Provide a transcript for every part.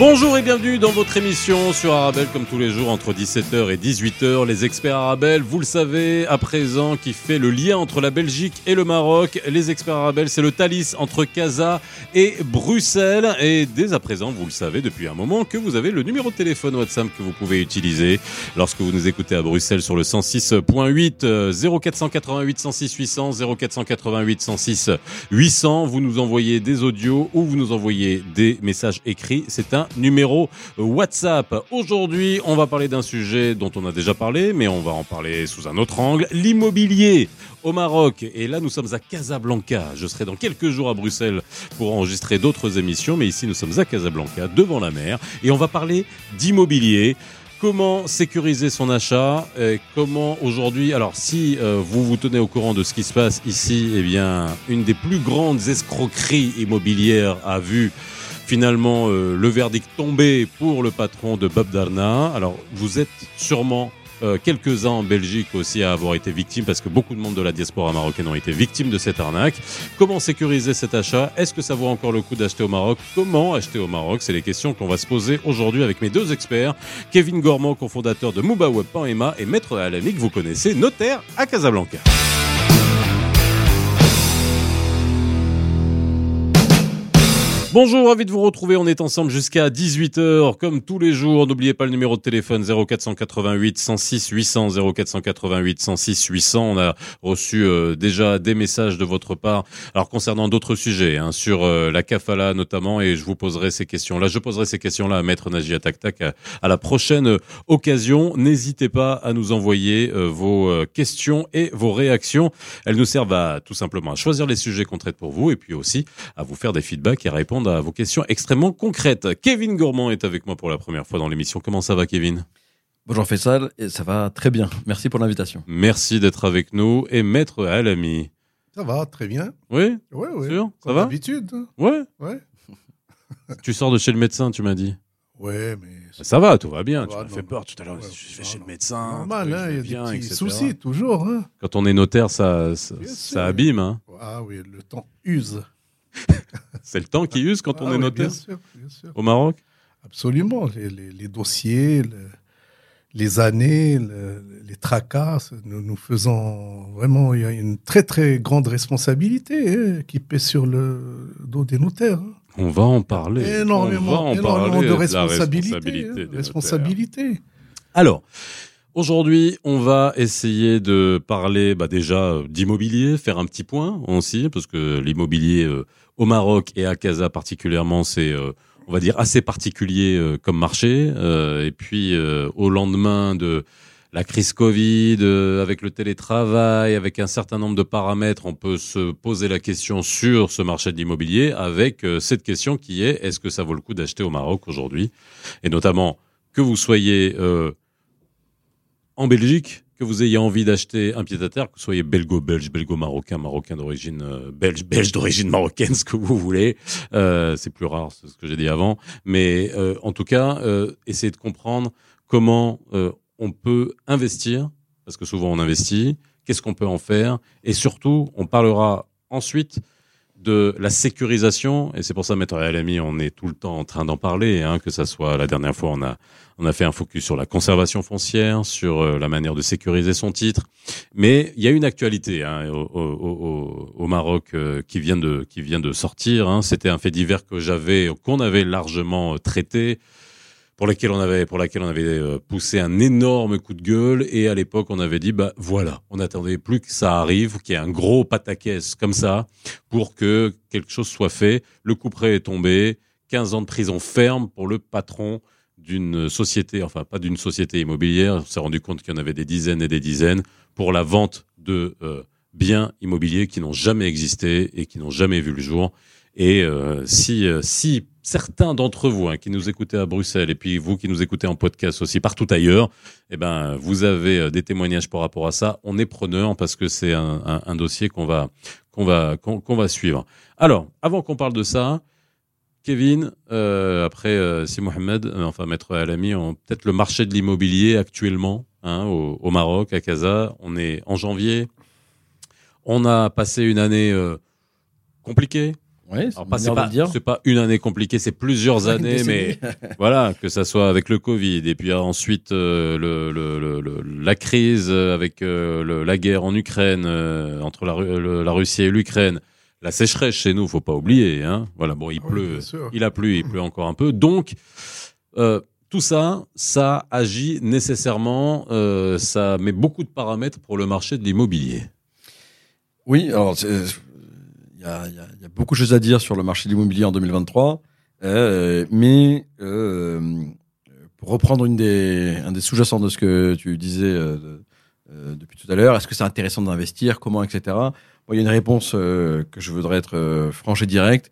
Bonjour et bienvenue dans votre émission sur Arabelle comme tous les jours entre 17h et 18h. Les experts Arabelle, vous le savez, à présent, qui fait le lien entre la Belgique et le Maroc. Les experts Arabelle, c'est le Thalys entre Casa et Bruxelles. Et dès à présent, vous le savez depuis un moment que vous avez le numéro de téléphone WhatsApp que vous pouvez utiliser lorsque vous nous écoutez à Bruxelles sur le 106.8 0488 106 800 0488 106 800. Vous nous envoyez des audios ou vous nous envoyez des messages écrits. C'est un numéro WhatsApp. Aujourd'hui, on va parler d'un sujet dont on a déjà parlé, mais on va en parler sous un autre angle, l'immobilier au Maroc. Et là, nous sommes à Casablanca. Je serai dans quelques jours à Bruxelles pour enregistrer d'autres émissions, mais ici, nous sommes à Casablanca, devant la mer, et on va parler d'immobilier comment sécuriser son achat, et comment aujourd'hui, alors si euh, vous vous tenez au courant de ce qui se passe ici, eh bien, une des plus grandes escroqueries immobilières a vu finalement euh, le verdict tombé pour le patron de Bob Darna. Alors vous êtes sûrement euh, quelques-uns en Belgique aussi à avoir été victimes parce que beaucoup de monde de la diaspora marocaine ont été victimes de cette arnaque. Comment sécuriser cet achat? Est-ce que ça vaut encore le coup d'acheter au Maroc? Comment acheter au Maroc? C'est les questions qu'on va se poser aujourd'hui avec mes deux experts. Kevin Gormand, cofondateur de MubaWeb.ema et Maître Alami vous connaissez, notaire à Casablanca. Bonjour, ravi de vous retrouver. On est ensemble jusqu'à 18h, comme tous les jours. N'oubliez pas le numéro de téléphone 0488 106 800 0488 106 800. On a reçu euh, déjà des messages de votre part. Alors concernant d'autres sujets, hein, sur euh, la kafala notamment, et je vous poserai ces questions-là. Je poserai ces questions-là à Maître Najia Taktak à, à la prochaine occasion. N'hésitez pas à nous envoyer euh, vos questions et vos réactions. Elles nous servent à tout simplement à choisir les sujets qu'on traite pour vous, et puis aussi à vous faire des feedbacks et à répondre à vos questions extrêmement concrètes. Kevin Gourmand est avec moi pour la première fois dans l'émission. Comment ça va, Kevin? Bonjour Faisal, et ça va très bien. Merci pour l'invitation. Merci d'être avec nous. Et Maître Alami. Ça va, très bien. Oui? Ouais. Sûr? Ça Comme va? d'habitude. hein. Ouais? Ouais. Tu sors de chez le médecin, tu m'as dit? Ouais, mais Ça va, tout va bien. tu m'as fait non. peur tout à l'heure. Ouais, je vais non, chez non. le médecin. normal, je hein, il y a viens, des petits soucis, toujours. Hein. Quand on est notaire, ça, ça, Bien abîme. Hein. Ah oui, le temps use. C'est le temps qui use quand on Ah est oui, notaire Bien sûr, bien sûr. au Maroc? Absolument. Les, les- les dossiers, le- les années, le- les tracas, nous, nous faisons vraiment, il y a une très très grande responsabilité hein, qui pèse sur le dos des notaires. hein. On va en parler. Énormément, on va en énormément parler de la responsabilité. hein, responsabilité. Alors, aujourd'hui, on va essayer de parler bah, déjà euh, d'immobilier, faire un petit point aussi, parce que l'immobilier euh, au Maroc et à Casa particulièrement, c'est, euh, on va dire, assez particulier euh, comme marché. Euh, et puis, euh, au lendemain de la crise Covid, avec le télétravail, avec un certain nombre de paramètres, on peut se poser la question sur ce marché de l'immobilier avec cette question qui est est-ce que ça vaut le coup d'acheter au Maroc aujourd'hui? Et notamment, que vous soyez euh, en Belgique, que vous ayez envie d'acheter un pied-à-terre, que vous soyez belgo-belge, belgo-marocain, marocain d'origine euh, belge, belge d'origine marocaine, ce que vous voulez. Euh, c'est plus rare, c'est ce que j'ai dit avant. Mais euh, en tout cas, euh, essayez de comprendre comment euh, on peut investir, parce que souvent on investit, qu'est-ce qu'on peut en faire, et surtout, on parlera ensuite de la sécurisation, et c'est pour ça, Maître Alami, on est tout le temps en train d'en parler, hein, que ça soit la dernière fois, on a, on a fait un focus sur la conservation foncière, sur euh, la manière de sécuriser son titre, mais il y a une actualité hein, au, au- au- au Maroc euh, qui vient de qui vient de sortir. hein. C'était un fait divers que j'avais, qu'on avait largement euh, traité, pour laquelle on avait pour laquelle on avait euh, poussé un énorme coup de gueule, et à l'époque on avait dit bah voilà, on n'attendait plus que ça arrive, qu'il y ait un gros pataquès comme ça pour que quelque chose soit fait. Le coup près est tombé. 15 ans de prison ferme pour le patron d'une société, enfin pas d'une société immobilière. On s'est rendu compte qu'il y en avait des dizaines et des dizaines pour la vente de euh, biens immobiliers qui n'ont jamais existé et qui n'ont jamais vu le jour. Et euh, si, euh, si certains d'entre vous hein, qui nous écoutez à Bruxelles et puis vous qui nous écoutez en podcast aussi partout ailleurs, eh ben vous avez euh, des témoignages par rapport à ça. On est preneur parce que c'est un, un- un dossier qu'on va qu'on va qu'on va suivre. Alors, avant qu'on parle de ça, Kevin, euh, après euh, Si Mohamed, euh, enfin Maître Alami, peut-être le marché de l'immobilier actuellement hein, au, au Maroc, à Casa. On est en janvier. On a passé une année compliquée. Ouais, c'est Alors pas, une pas, pas année compliquée, c'est plusieurs années, mais voilà, que ça soit avec le Covid et puis ensuite euh, le, le- le- le- la crise euh, avec euh, le- la guerre en Ukraine euh, entre la, Ru- le- la Russie et l'Ukraine, la sécheresse chez nous, faut pas oublier. Hein. Voilà, bon, il Ah pleut, il a plu, il pleut encore un peu, donc euh, tout ça, ça agit nécessairement, euh, ça met beaucoup de paramètres pour le marché de l'immobilier. Oui, alors y a, il y a- il y a beaucoup de choses à dire sur le marché de l'immobilier en 2023, euh, mais euh, pour reprendre une des, un des sous-jacents de ce que tu disais euh, de- euh, depuis tout à l'heure, est-ce que c'est intéressant d'investir, comment, etc. Il y a une réponse euh, que je voudrais être euh, franche et directe.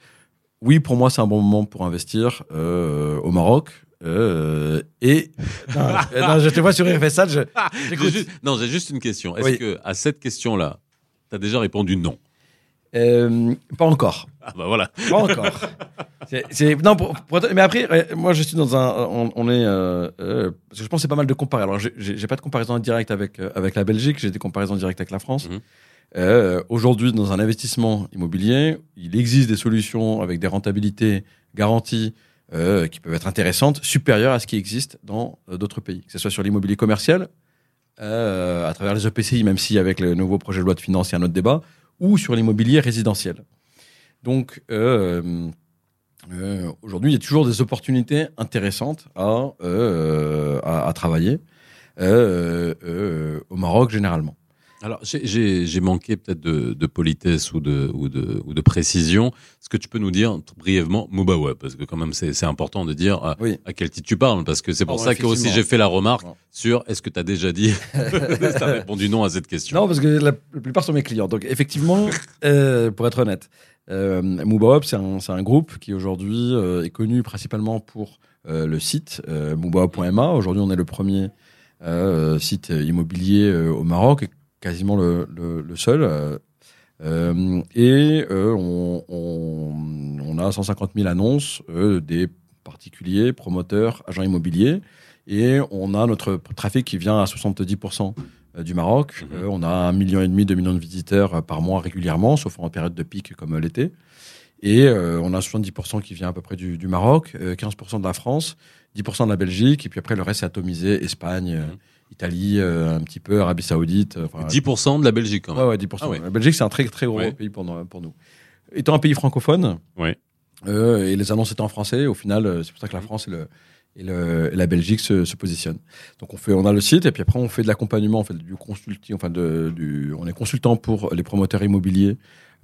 Oui, pour moi, c'est un bon moment pour investir euh, au Maroc. euh, et non, non, je te vois sur RFSA, je, J'ai j'écoute. juste- non, j'ai juste une question. Est-ce Oui. que à cette question-là, tu as déjà répondu non? Euh, pas encore. Ah bah voilà. Pas encore. C'est, c'est- non, pour- pour mais après, euh, moi, je suis dans un, on, on est, euh, euh, parce que je pense que c'est pas mal de comparer. Alors, j'ai, j'ai j'ai pas de comparaison directe avec euh, avec la Belgique, j'ai des comparaisons directes avec la France. Mhm. Euh, aujourd'hui, dans un investissement immobilier, il existe des solutions avec des rentabilités garanties euh, qui peuvent être intéressantes, supérieures à ce qui existe dans euh, d'autres pays, que ce soit sur l'immobilier commercial, euh, à travers les EPCI, même si avec le nouveau projet de loi de finances, il y a un autre débat, ou sur l'immobilier résidentiel. Donc, euh, euh, aujourd'hui, il y a toujours des opportunités intéressantes à, euh, travailler au Maroc généralement. Alors, j'ai- manqué peut-être de, de politesse ou de, ou, de, ou de précision. Est-ce que tu peux nous dire brièvement Mubawa Parce que quand même, c'est important de dire à, Oui. à quel titre tu parles. Parce que c'est pour Oh, ça que aussi j'ai fait la remarque sur est-ce que tu as déjà dit Tu as répondu non à cette question. Non, parce que la, la plupart sont mes clients. Donc, effectivement, euh, pour être honnête, euh, c'est un, un groupe qui aujourd'hui euh, est connu principalement pour euh, le site euh. Aujourd'hui, on est le premier euh, site immobilier euh, au Maroc, quasiment le, le, le seul. euh, euh, et euh, on, on, on a 150 000 annonces euh, des particuliers, promoteurs, agents immobiliers. Et on a notre trafic qui vient à 70% euh, du Maroc. Mhm. On a un million et demi, deux millions de visiteurs par mois régulièrement, sauf en période de pic comme l'été. Et on a 70% qui vient à peu près du, du Maroc, euh, 15% de la France, 10% de la Belgique, et puis après le reste c'est atomisé, Espagne, euh, Mhm. Italie, euh, un petit peu, Arabie Saoudite. euh, enfin, 10% de la Belgique quand même. Ouais, ouais, 10%. Ah ouais. La Belgique, c'est un très, très gros Ouais. pays pour nous, pour nous. Étant un pays francophone, Ouais. euh, et les annonces étant en français, au final, euh, c'est pour ça que la France et, le, et, le- et la Belgique se, se positionnent. Donc, on, fait, on a le site, et puis après, on fait de l'accompagnement, on fait du consulting, enfin, de, du, on est consultant pour les promoteurs immobiliers euh,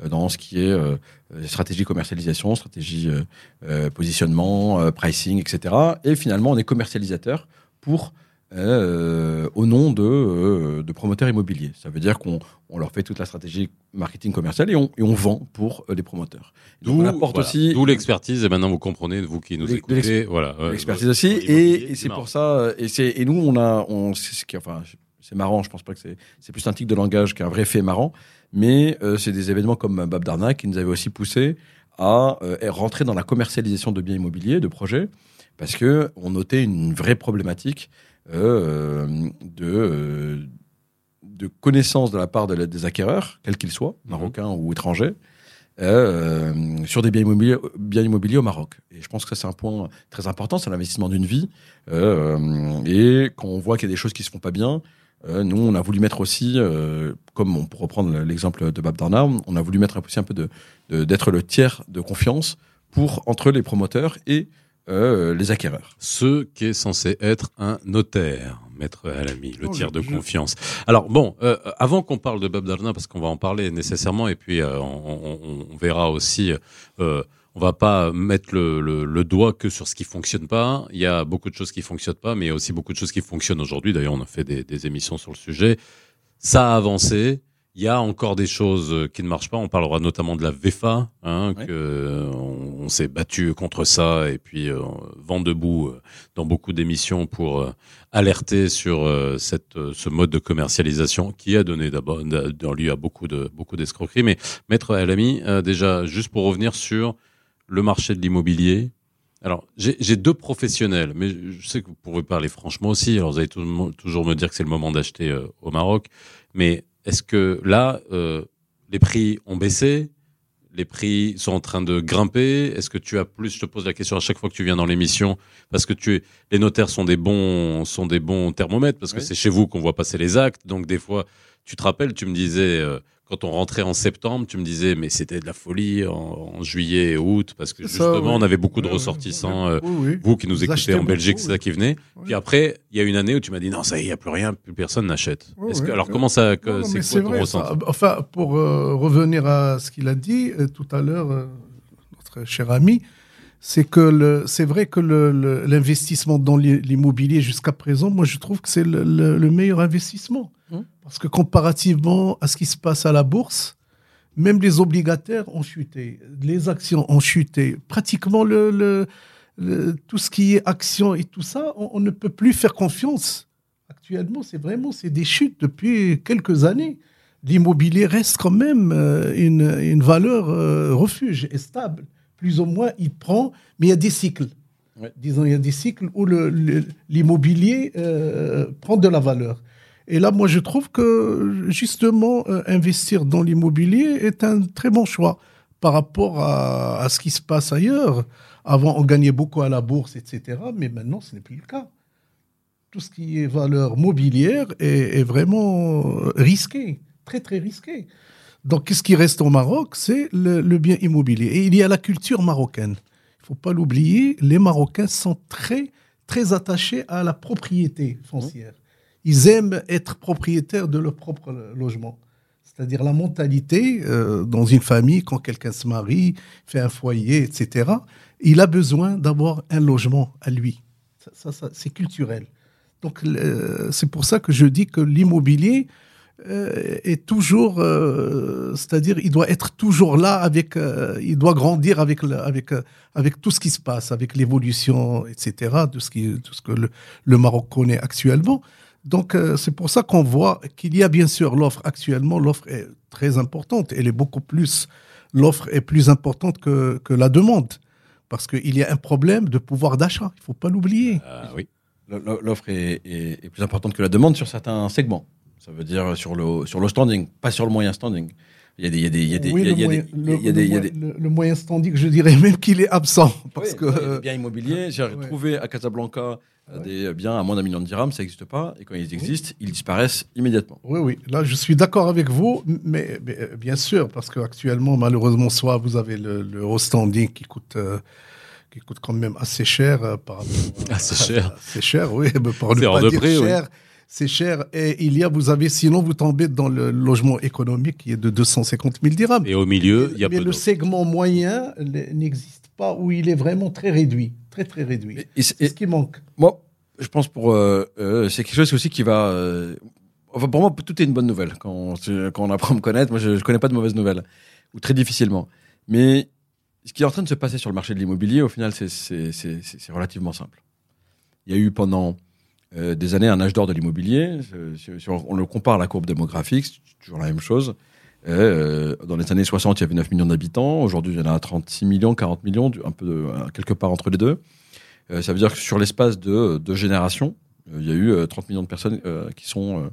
dans ce qui est euh, euh, stratégie commercialisation, stratégie euh, euh, positionnement, euh, pricing, etc. Et finalement, on est commercialisateur pour euh, au nom de, euh, de promoteurs immobiliers. Ça veut dire qu'on on leur fait toute la stratégie marketing commercial et on, et on vend pour euh, les promoteurs. Voilà, aussi d'où l'expertise. Et maintenant, vous comprenez, vous qui nous écoutez. Voilà. euh, l'expertise euh, aussi. Et, c'est pour ça. euh, Et, et nous, on a. On, enfin, c'est marrant, je pense pas que c'est. C'est plus un tic de langage qu'un vrai fait marrant. Mais euh, c'est des événements comme Bab Darna qui nous avaient aussi poussé à euh, rentrer dans la commercialisation de biens immobiliers, de projets, parce que on notait une vraie problématique euh, de. euh, de connaissance de la part de la- des acquéreurs, quels qu'ils soient, Mhm. marocains ou étrangers, euh, sur des biens immobiliers, biens immobiliers au Maroc. Et je pense que c'est un point très important, c'est l'investissement d'une vie. Euh, et quand on voit qu'il y a des choses qui se font pas bien, euh, nous, on a voulu mettre aussi, euh, comme on peut reprendre l'exemple de Bab Darna, on a voulu mettre aussi un peu de de- d'être le tiers de confiance pour entre les promoteurs et euh, les acquéreurs. ce qui est censé être un notaire, maître Alami, le Non, tiers de confiance. Alors bon, euh, avant qu'on parle de Bob Darna, parce qu'on va en parler nécessairement, et puis euh, on, on- on verra aussi, euh, on va pas mettre le, le- le doigt que sur ce qui fonctionne pas. Il y a beaucoup de choses qui fonctionnent pas, mais il y a aussi beaucoup de choses qui fonctionnent aujourd'hui. D'ailleurs, on a fait des, des émissions sur le sujet. Ça a avancé. Il y a encore des choses qui ne marchent pas. On parlera notamment de la VEFA, hein, Ouais. que euh, on, on s'est battu contre ça et puis euh, vent debout euh, dans beaucoup d'émissions pour euh, alerter sur euh, cette, ce mode de commercialisation qui a donné d'abord lieu à beaucoup de beaucoup d'escroqueries. Mais maître Alami, déjà juste pour revenir sur le marché de l'immobilier. Alors, j'ai deux professionnels, mais je sais que vous pouvez parler franchement aussi. Alors, vous allez tout- toujours me dire que c'est le moment d'acheter euh, au Maroc. Mais est-ce que là, euh, les prix ont baissé? Les prix sont en train de grimper? Est-ce que tu as plus Je te pose la question à chaque fois que tu viens dans l'émission, parce que tu es, les notaires sont des bons, sont des bons thermomètres, parce que Oui. c'est chez vous qu'on voit passer les actes. Donc, des fois, tu te rappelles, tu me disais, euh, quand on rentrait en septembre, tu me disais, mais c'était de la folie en, en juillet et août, parce que ça, justement, oui. on avait beaucoup de ressortissants. euh, oui, vous qui nous Vous écoutez en Belgique, c'est ça qui venait. Puis après, il y a une année où tu m'as dit non, ça y est, il n'y a plus rien, plus personne n'achète. Alors comment ça, c'est quoi ton vrai, ressenti? Ça. Enfin, pour euh, revenir à ce qu'il a dit euh, tout à l'heure, notre cher ami, c'est que c'est vrai que l'investissement dans l'i- l'immobilier jusqu'à présent, moi je trouve que c'est le, le- le meilleur investissement. Hum. Parce que comparativement à ce qui se passe à la bourse, même les obligataires ont chuté, les actions ont chuté. Pratiquement le, tout ce qui est actions et tout ça, on, on ne peut plus faire confiance. Actuellement, c'est vraiment c'est des chutes depuis quelques années. L'immobilier reste quand même euh, une, une valeur euh, refuge et stable. Plus ou moins, il prend, mais il y a des cycles. Ouais. Disons, il y a des cycles où l'immobilier euh, prend de la valeur. Et là, moi, je trouve que justement, euh, investir dans l'immobilier est un très bon choix par rapport à, à ce qui se passe ailleurs. Avant, on gagnait beaucoup à la bourse, etc. Mais maintenant, ce n'est plus le cas. Tout ce qui est valeur mobilière est, est vraiment risqué, très, très risqué. Donc, qu'est-ce qui reste au Maroc? C'est le, le bien immobilier. Et il y a la culture marocaine. Il ne faut pas l'oublier, les Marocains sont très, très attachés à la propriété foncière. Ils aiment être propriétaires de leur propre logement. C'est-à-dire la mentalité euh, dans une famille, quand quelqu'un se marie, fait un foyer, etc., il a besoin d'avoir un logement à lui. Ça, ça, ça, c'est culturel. Donc c'est pour ça que je dis que l'immobilier est toujours, euh, c'est-à-dire il doit être toujours là avec, euh, il doit grandir avec, avec, euh, avec tout ce qui se passe, avec l'évolution, etc., de ce, tout ce que le, Maroc connaît actuellement. Donc euh, c'est pour ça qu'on voit qu'il y a bien sûr l'offre actuellement, l'offre est très importante, elle est beaucoup plus, l'offre est plus importante que, que la demande, parce qu'il y a un problème de pouvoir d'achat, il faut pas l'oublier. Ah oui. L'offre est plus importante que la demande sur certains segments. Ça veut dire sur le, sur le standing, pas sur le moyen standing. Il y a des, il y a des, il y a des, Oui, il y a- il y a le des- moyen- le- standing, je dirais même qu'il est absent. Parce Oui, que, biens immobiliers. J'ai Ouais. retrouvé à Casablanca euh, Ouais. des biens à moins d'un million de dirhams, ça n'existe pas. Et quand ils existent, ils disparaissent immédiatement. Oui, oui, là je suis d'accord avec vous, mais, mais, euh, bien sûr, parce qu'actuellement, malheureusement, soit vous avez le, le haut standing qui coûte, euh, qui coûte quand même assez cher euh, par rapport à- Assez cher. C'est cher, oui, mais pour ne pas de dire prix, oui. cher. C'est cher. Et il y a, vous avez, sinon vous tombez dans le logement économique qui est de 250 000 dirhams. Et au milieu, il y a mais peu le segment moyen n'existe pas, où il est vraiment très réduit. Très, très réduit. C'est- ce qui manque. Moi, je pense pour euh, euh, c'est quelque chose aussi qui va. euh, enfin, pour moi, tout est une bonne nouvelle quand, quand on apprend à me connaître. Moi, je, ne connais pas de mauvaises nouvelles ou très difficilement. Mais ce qui est en train de se passer sur le marché de l'immobilier, au final, c'est relativement simple. Il y a eu pendant euh, des années un âge d'or de l'immobilier. Euh, Si, on, le compare à la courbe démographique, c'est toujours la même chose. Euh, dans les années 60, il y avait 9 millions d'habitants. Aujourd'hui, il y en a 36 millions, 40 millions, un peu quelque part entre les deux. Ça veut dire que sur l'espace de deux générations, il y a eu euh, 30 millions de personnes qui sont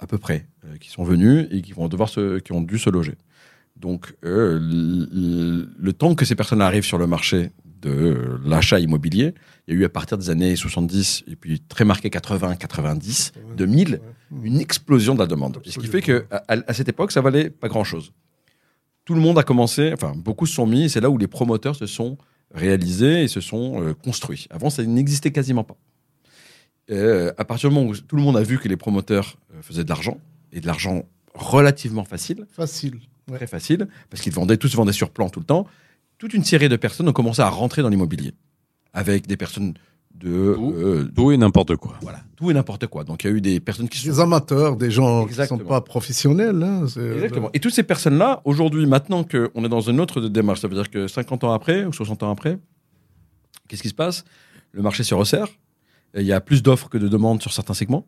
à peu près, qui sont venues et qui vont devoir se, qui ont dû se loger. Donc, le temps que ces personnes arrivent sur le marché de l'achat immobilier, il y a eu à partir des années 70 et puis très marqué 80, 90, 2000, une explosion de la demande. Et ce qui fait que à, à cette époque, ça valait pas grand-chose. Tout le monde a commencé, enfin beaucoup se sont mis, et c'est là où les promoteurs se sont réalisés et se sont euh, construits. Avant, ça n'existait quasiment pas. Euh, à partir du moment où tout le monde a vu que les promoteurs euh, faisaient de l'argent, et de l'argent relativement facile, Facile. Ouais. très facile, parce qu'ils vendaient, tous vendaient sur plan tout le temps, toute une série de personnes ont commencé à rentrer dans l'immobilier. Avec des personnes de... Tout. euh, Tout et n'importe quoi. voilà, tout et n'importe quoi. Donc il y a eu des personnes qui sont Des amateurs, des gens qui ne sont pas professionnels. hein, c'est- Exactement. Et toutes ces personnes-là, aujourd'hui, maintenant qu'on est dans une autre démarche, ça veut dire que 50 ans après ou 60 ans après, qu'est-ce qui se passe? Le marché se resserre. Il y a plus d'offres que de demandes sur certains segments.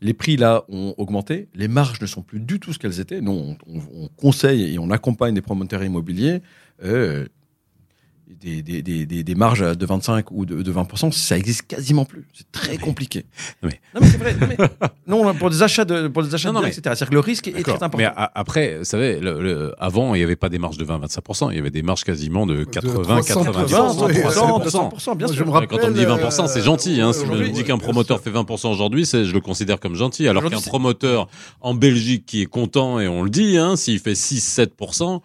Les prix, là, ont augmenté. Les marges ne sont plus du tout ce qu'elles étaient. Nous, on, on- on conseille et on accompagne des promoteurs immobiliers. Euh, des, des, des, des, des marges de 25 ou de, de 20%, ça existe quasiment plus. C'est très compliqué. mais- Non, mais c'est vrai. Non, mais- non, pour des achats de, pour des achats Non, de biens, mais- etc. C'est-à-dire que le risque est très important. Mais a- après, vous savez, le- le- avant, il n'y avait pas des marges de 20-25%, il y avait des marges quasiment de 80, 300%, 90%, ouais, 200%, 300%. 200%, bien Moi, sûr. je me Ouais, Quand on me dit rappelle, 20%, c'est euh, gentil. Hein. Si on aujourd'hui, me dit qu'un promoteur fait 20% aujourd'hui, c'est- je le considère comme gentil. Alors qu'un c'est- promoteur en Belgique qui est content, et on le dit, hein, s'il fait 6-7%,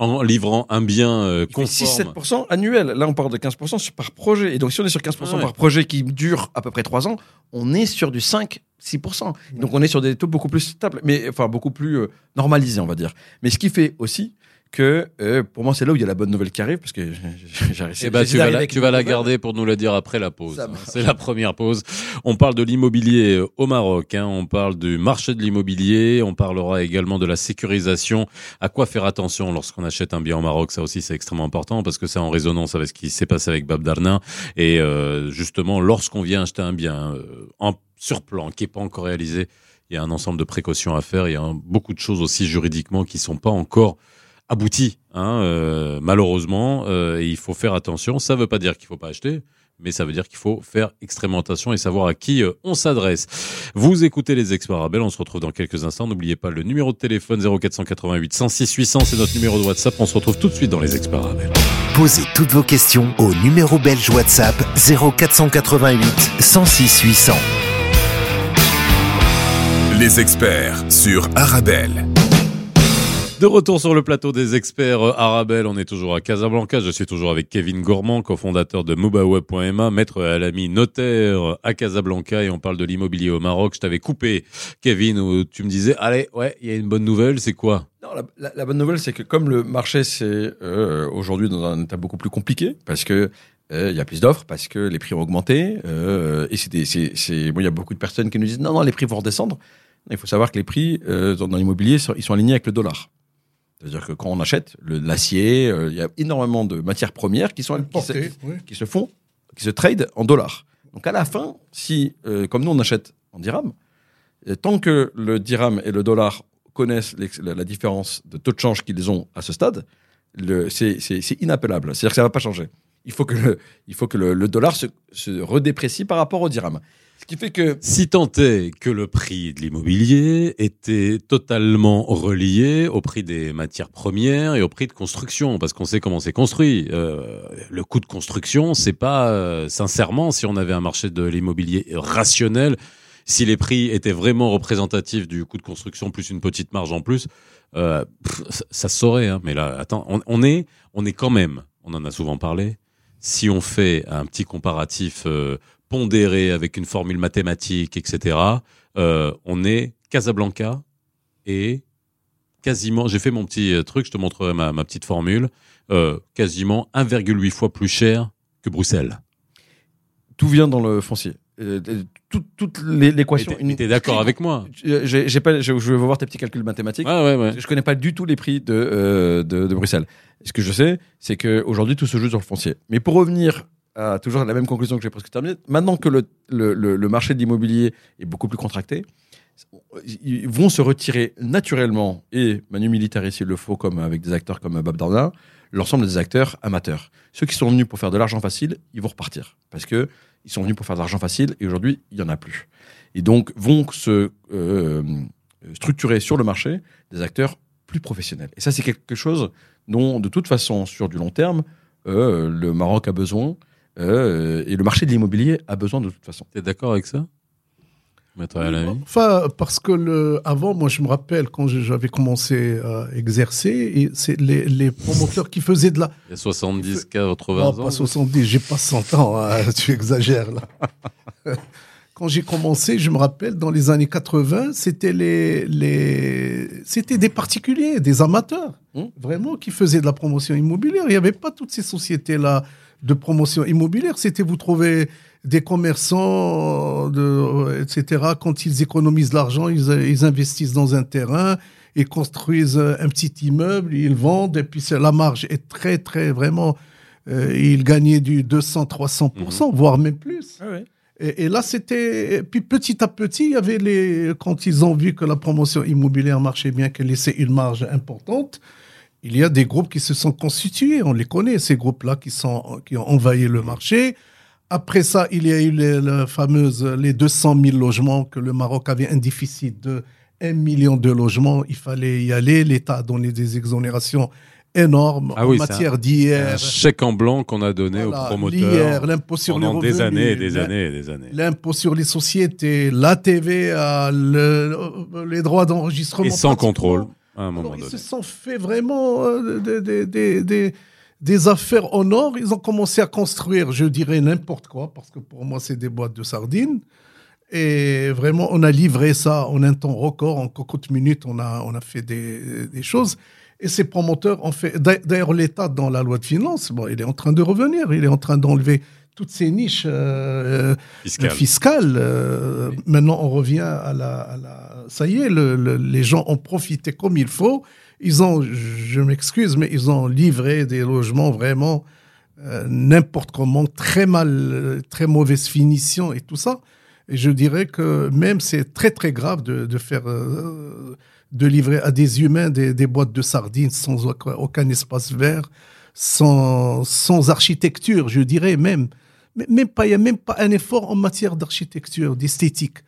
en livrant un bien euh, conforme. 6-7% annuel. Là, on parle de 15% sur- par projet. Et donc, si on est sur 15% Ah ouais. par projet qui dure à peu près 3 ans, on est sur du 5-6%. Donc, on est sur des taux beaucoup plus stables, mais enfin, beaucoup plus euh, normalisés, on va dire. Mais ce qui fait aussi que, euh, pour moi, c'est là où il y a la bonne nouvelle qui arrive, parce que réussi Eh ben, tu vas, la, tu vas garder pour nous la dire après la pause. Hein. C'est la première pause. On parle de l'immobilier euh, au Maroc. hein. On parle du marché de l'immobilier. On parlera également de la sécurisation. À quoi faire attention lorsqu'on achète un bien au Maroc? Ça aussi, c'est extrêmement important parce que c'est en résonance avec ce qui s'est passé avec Bab Darna. Et euh, justement, lorsqu'on vient acheter un bien euh, en surplan qui n'est pas encore réalisé, il y a un ensemble de précautions à faire. Il y a un- beaucoup de choses aussi juridiquement qui sont pas encore abouti, hein, euh, malheureusement. euh, et il faut faire attention. Ça ne veut pas dire qu'il faut pas acheter, mais ça veut dire qu'il faut faire extrêmement attention et savoir à qui euh, on s'adresse. Vous écoutez les experts Arabelle, on se retrouve dans quelques instants. N'oubliez pas le numéro de téléphone 0488 106 800, c'est notre numéro de WhatsApp. On se retrouve tout de suite dans les experts Arabelle. Posez toutes vos questions au numéro belge WhatsApp 0488 106 800. Les experts sur Arabelle. De retour sur le plateau des experts euh, Arabelle, on est toujours à Casablanca. Je suis toujours avec Kevin Gourmand, cofondateur de MobaWeb.ma, maître à l'ami notaire à Casablanca et on parle de l'immobilier au Maroc. Je t'avais coupé, Kevin, où tu me disais, allez, ouais, il y a une bonne nouvelle, c'est quoi? Non, la, bonne nouvelle, c'est que comme le marché, c'est euh, aujourd'hui dans un état beaucoup plus compliqué, parce que euh, il y a plus d'offres, parce que les prix ont augmenté, et c'est c'est, c'est- bon, il y a beaucoup de personnes qui nous disent non, non, les prix vont redescendre. Il faut savoir que les prix dans, l'immobilier, ils sont alignés avec le dollar. C'est-à-dire que quand on achète l'acier, euh, il y a énormément de matières premières qui sont qui se, oui. qui se font, qui se trade en dollars. Donc à la fin, si, euh, comme nous on achète en dirham, euh, tant que le dirham et le dollar connaissent la, la différence de taux de change qu'ils ont à ce stade, c'est inappellable. C'est-à-dire que ça ne va pas changer. Il faut que le, il faut que le, le dollar se, se redéprécie par rapport au dirham. Ce qui fait que Si tant est que le prix de l'immobilier était totalement relié au prix des matières premières et au prix de construction, parce qu'on sait comment c'est construit. Euh, le coût de construction, c'est pas euh, sincèrement si on avait un marché de l'immobilier rationnel, si les prix étaient vraiment représentatifs du coût de construction plus une petite marge en plus, euh, ça se saurait. Hein. Mais là, attends, on, on est, on est quand même, on en a souvent parlé. Si on fait un petit comparatif euh, pondéré avec une formule mathématique, etc. Euh, on est Casablanca et quasiment, j'ai fait mon petit euh, truc, je te montrerai ma, ma petite formule, euh, quasiment 1,8 fois plus cher que Bruxelles. tout vient dans le foncier. Euh, tout- Toute l'é- l'équation. Mais t'es d'accord avec moi? J'ai- j'ai pas, je, je vais voir tes petits calculs mathématiques. Ah ouais, ouais. Je connais pas du tout les prix de, euh, de, de Bruxelles. Ce que je sais, c'est qu'aujourd'hui, tout se joue sur le foncier. Mais pour revenir à toujours la même conclusion que j'ai presque terminée, maintenant que le, le, marché de l'immobilier est beaucoup plus contracté, ils vont se retirer naturellement, et Manu Militaire, s'il le faut, comme avec des acteurs comme Bob Darda, l'ensemble des acteurs amateurs. Ceux qui sont venus pour faire de l'argent facile, ils vont repartir. Parce que ils sont venus pour faire de l'argent facile, et aujourd'hui, il y en a plus. Et donc, vont se euh, structurer sur le marché des acteurs plus professionnels. Et ça, c'est quelque chose dont, de toute façon, sur du long terme, euh, le Maroc a besoin euh, et le marché de l'immobilier a besoin de toute façon. T'es d'accord avec ça Alami Enfin, parce que le, avant, moi, je me rappelle quand j'avais commencé à exercer, et c'est les, les promoteurs qui faisaient de la. Il y a 70, 80 Non, ans pas 70, j'ai pas 100 ans, hein, tu exagères là. Quand j'ai commencé, je me rappelle, dans les années 80, c'était les, les, c'était des particuliers, des amateurs, Mmh. vraiment, qui faisaient de la promotion immobilière. Il n'y avait pas toutes ces sociétés-là de promotion immobilière. C'était, vous trouvez des commerçants, de, etc. Quand ils économisent l'argent, ils, ils investissent dans un terrain, ils construisent un petit immeuble, ils vendent, et puis la marge est très, très, vraiment, euh, ils gagnaient du 200, 300%, voire même plus. Et, et là, c'était. Puis petit à petit, il y avait les. Quand ils ont vu que la promotion immobilière marchait bien, qu'elle laissait une marge importante, il y a des groupes qui se sont constitués. On les connaît, ces groupes-là qui, sont, qui ont envahi le marché. Après ça, il y a eu les, la fameuse, les 200 000 logements que le Maroc avait un déficit de 1 million de logements. Il fallait y aller. L'État a donné des exonérations énormes Ah en oui, c'est matière Un d'IR. chèque en blanc qu'on a donné Voilà, aux promoteurs l'impôt sur les pendant des revenus, années et des années et des années. L'impôt sur les sociétés, la TVA, le- les droits d'enregistrement. Et sans contrôle, à un moment Alors, ils se sont fait vraiment euh, des, des- des- des- des affaires au nord. Ils ont commencé à construire, je dirais, n'importe quoi, parce que pour moi, c'est des boîtes de sardines. Et vraiment, on a livré ça en un temps record, en cocotte minutes, on a, on a fait des, des choses. Et ces promoteurs ont fait. D'a- D'ailleurs, l'État, dans la loi de finances, bon, il est en train de revenir, il est en train d'enlever toutes ces niches euh, Fiscal. fiscale. euh, maintenant, on revient à la, à la- Ça y est, le- le- les gens ont profité comme il faut. Ils ont, je m'excuse, mais ils ont livré des logements vraiment euh, n'importe comment, très mal, euh, très mauvaise finition et tout ça. Et je dirais que même c'est très très grave de, de faire, euh, de livrer à des humains des, des boîtes de sardines sans aucun, aucun espace vert, sans, sans architecture, je dirais même. Même pas, il n'y a même pas un effort en matière d'architecture, d'esthétique.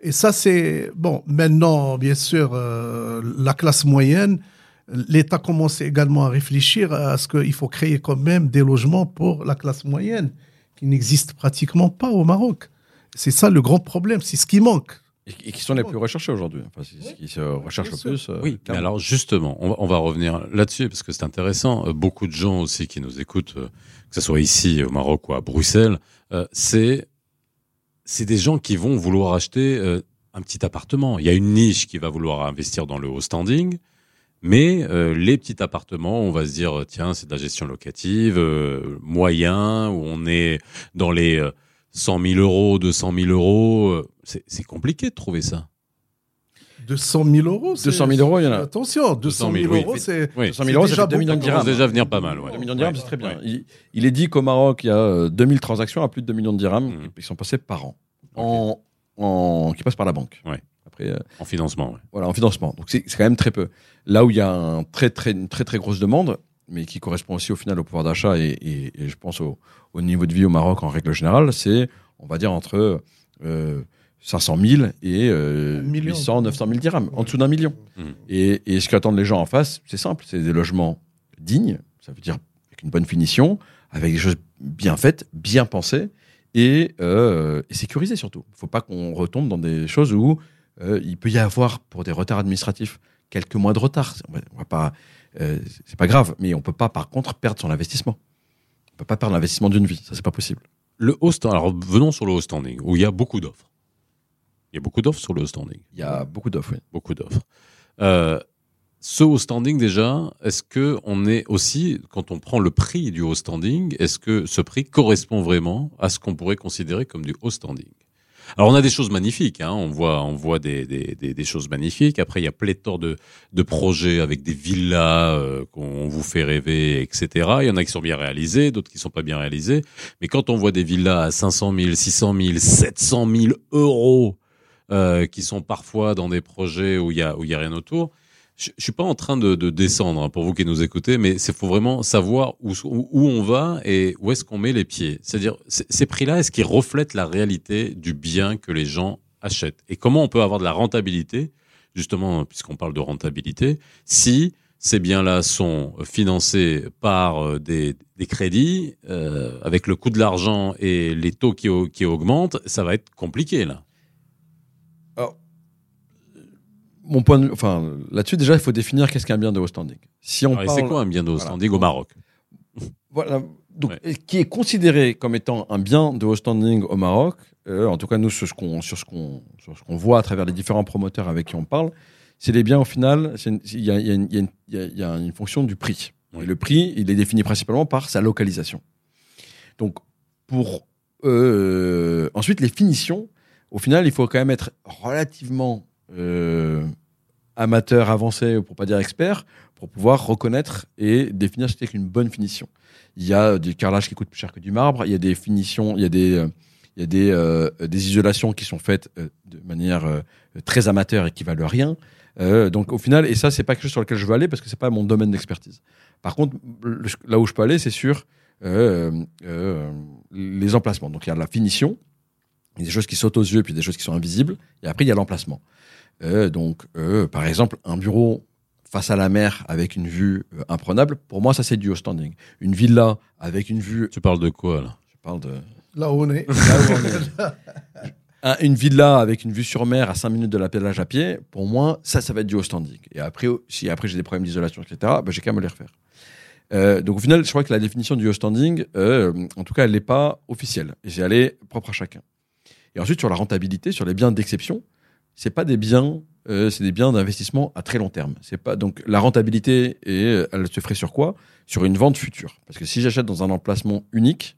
Et ça, c'est bon. Maintenant, bien sûr, euh, la classe moyenne, l'État commence également à réfléchir à ce qu'il faut créer quand même des logements pour la classe moyenne, qui n'existent pratiquement pas au Maroc. C'est ça le grand problème, c'est ce qui manque. Et, qui sont les plus recherchés aujourd'hui. Enfin, c'est ce qui se recherche le plus. euh, Oui, mais alors justement, on va, on va revenir là-dessus parce que c'est intéressant. Euh, Beaucoup de gens aussi qui nous écoutent, euh, que ce soit ici au Maroc ou à Bruxelles, euh, c'est c'est des gens qui vont vouloir acheter euh, un petit appartement. Il y a une niche qui va vouloir investir dans le haut standing, mais euh, les petits appartements, on va se dire tiens, c'est de la gestion locative euh, moyen où on est dans les euh, 100 000 euros, 200 000 euros. euh, c'est compliqué de trouver ça. 200 000 euros. c'est- 200 000 euros, il y en a. Attention, 200 000 oui. euros, c'est. Oui. 200 000 euros, ça déjà fait 2 millions de dirhams. déjà venir pas mal. Ouais. 2 millions de dirhams, c'est très bien. Ouais. Il, il est dit qu'au Maroc, il y a euh, 2000 transactions à plus de 2 millions de dirhams Mhm. qui sont passées par an, en, en- qui passent par la banque. Ouais. Après, euh, En financement, ouais. voilà, en financement. Donc c'est c'est quand même très peu. Là où il y a un très, très, une très très grosse demande, mais qui correspond aussi au final au pouvoir d'achat et, et- et je pense au, au niveau de vie au Maroc en règle générale, c'est, on va dire, entre euh, 500 000 et euh, Un million. 800, 900 000 dirhams, en dessous d'un million. Mhm. Et, et ce qu'attendent les gens en face, c'est simple, c'est des logements dignes, ça veut dire avec une bonne finition, avec des choses bien faites, bien pensées et, euh, et sécurisées surtout. Il ne faut pas qu'on retombe dans des choses où euh, il peut y avoir pour des retards administratifs quelques mois de retard. On va, on va pas, euh, c'est pas grave, mais on peut pas par contre perdre son investissement. On peut pas perdre l'investissement d'une vie, ça c'est pas possible. Le haut alors venons sur le haut standing, où il y a beaucoup d'offres. Il y a beaucoup d'offres sur le haut standing. Il y a beaucoup d'offres. oui. Beaucoup d'offres. Euh, ce haut standing, déjà, est-ce que on est aussi, quand on prend le prix du haut standing, est-ce que ce prix correspond vraiment à ce qu'on pourrait considérer comme du haut standing? Alors on a des choses magnifiques, hein. on voit, on voit des, des, des, choses magnifiques. Après il y a pléthore de, de projets avec des villas euh, qu'on vous fait rêver, etc. Il y en a qui sont bien réalisés, d'autres qui sont pas bien réalisés. Mais quand on voit des villas à 500 000, 600 000, 700 000 euros, euh, qui sont parfois dans des projets où il y a où il y a rien autour. Je, je suis pas en train de, de descendre hein, pour vous qui nous écoutez, mais c'est faut vraiment savoir où, où, on va et où est-ce qu'on met les pieds. C'est-à-dire ces prix-là, est-ce qu'ils reflètent la réalité du bien que les gens achètent? Et comment on peut avoir de la rentabilité, justement puisqu'on parle de rentabilité, si ces biens-là sont financés par euh, des, des crédits euh, avec le coût de l'argent et les taux qui, qui augmentent, ça va être compliqué là. Mon point de vue- enfin, là-dessus, déjà, il faut définir qu'est-ce qu'un bien de haut standing. Si on parle, C'est quoi un bien de haut Voilà. standing au Maroc Voilà. Donc, Ouais. qui est considéré comme étant un bien de haut standing au Maroc, euh, en tout cas nous sur ce qu'on sur ce qu'on sur ce qu'on voit à travers les différents promoteurs avec qui on parle, c'est les biens au final. Il y a, y une- y y a- fonction du prix. Et le prix, il est défini principalement par sa localisation. Donc pour euh, ensuite les finitions, au final, il faut quand même être relativement euh, amateur, avancé, pour pas dire expert, pour pouvoir reconnaître et définir ce qu'est qu'une bonne finition. Il y a du carrelage qui coûte plus cher que du marbre, il y a des finitions, il y a des, il y a des, euh, des isolations qui sont faites euh, de manière très amateur et qui valent rien. Donc au final, et ça, c'est pas quelque chose sur lequel je veux aller parce que c'est pas mon domaine d'expertise. Par contre, là où je peux aller, c'est sur les emplacements. Donc il y a la finition, il y a des choses qui sautent aux yeux, puis des choses qui sont invisibles, et après il y a l'emplacement. Euh, donc, euh, par exemple, un bureau face à la mer avec une vue euh, imprenable, pour moi, ça c'est du haut standing. Une villa avec une vue, Tu parles de quoi là? Je parle de Là où on est. là où on est. Un- une villa avec une vue sur mer à 5 minutes de la plage à pied, pour moi, ça, ça va être du haut standing. Et après, si après j'ai des problèmes d'isolation, etc., bah, j'ai qu'à me les refaire. Euh, donc au final, je crois que la définition du haut standing, euh, en tout cas, elle n'est pas officielle. Et elle est propre à chacun. Et ensuite, sur la rentabilité, sur les biens d'exception, c'est pas des biens, euh, c'est des biens d'investissement à très long terme. C'est pas donc la rentabilité et euh, elle se ferait sur quoi? Sur une vente future. Parce que si j'achète dans un emplacement unique,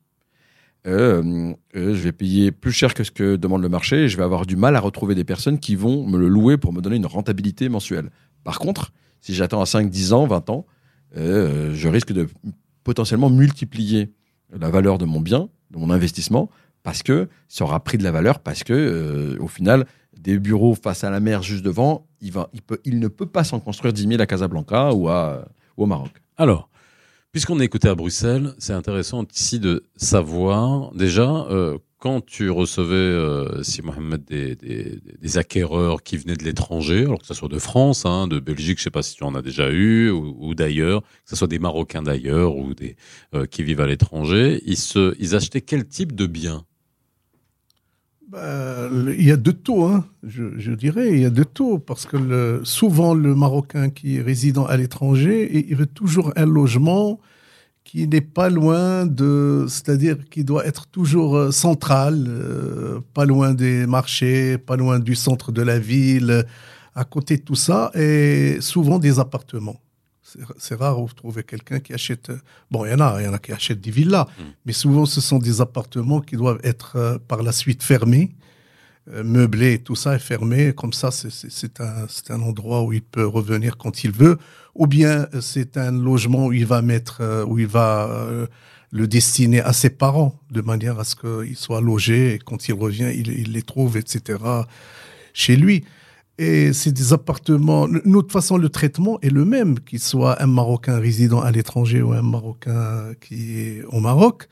euh, je vais payer plus cher que ce que demande le marché et je vais avoir du mal à retrouver des personnes qui vont me le louer pour me donner une rentabilité mensuelle. Par contre, si j'attends à 5, 10 ans, 20 ans, je risque de potentiellement multiplier la valeur de mon bien, de mon investissement, parce que ça aura pris de la valeur, parce que au final, des bureaux face à la mer juste devant, il, ne peut pas s'en construire 10 000 à Casablanca ou, au Maroc. Alors, puisqu'on est écouté à Bruxelles, c'est intéressant ici de savoir déjà euh, quand tu recevais, euh, si Mohamed, des, des, acquéreurs qui venaient de l'étranger, alors que ce soit de France, hein, de Belgique, je sais pas si tu en as déjà eu, ou, d'ailleurs, que ce soit des Marocains d'ailleurs ou des euh, qui vivent à l'étranger, ils ils achetaient quel type de biens? Ben, il y a de tout, hein. je, dirais, il y a de tout, parce que souvent le Marocain qui est résident à l'étranger, il, veut toujours un logement qui n'est pas loin de, c'est-à-dire qui doit être toujours euh, central, euh, pas loin des marchés, pas loin du centre de la ville, à côté de tout ça, et souvent des appartements. C'est- rare de trouver quelqu'un qui achète. euh, Bon, il y en a, il y en a qui achètent des villas, mais souvent ce sont des appartements qui doivent être euh, par la suite fermés, euh, meublés, tout ça est fermé. Comme ça, c'est- un, un endroit où il peut revenir quand il veut, ou bien c'est un logement où il va mettre, euh, où il va le destiner à ses parents, de manière à ce qu'il soit logé et quand il revient, il, il les trouve, etc. chez lui. Et c'est des appartements. Nous, de toute façon, le traitement est le même, qu'il soit un Marocain résident à l'étranger ou un Marocain qui est au Maroc.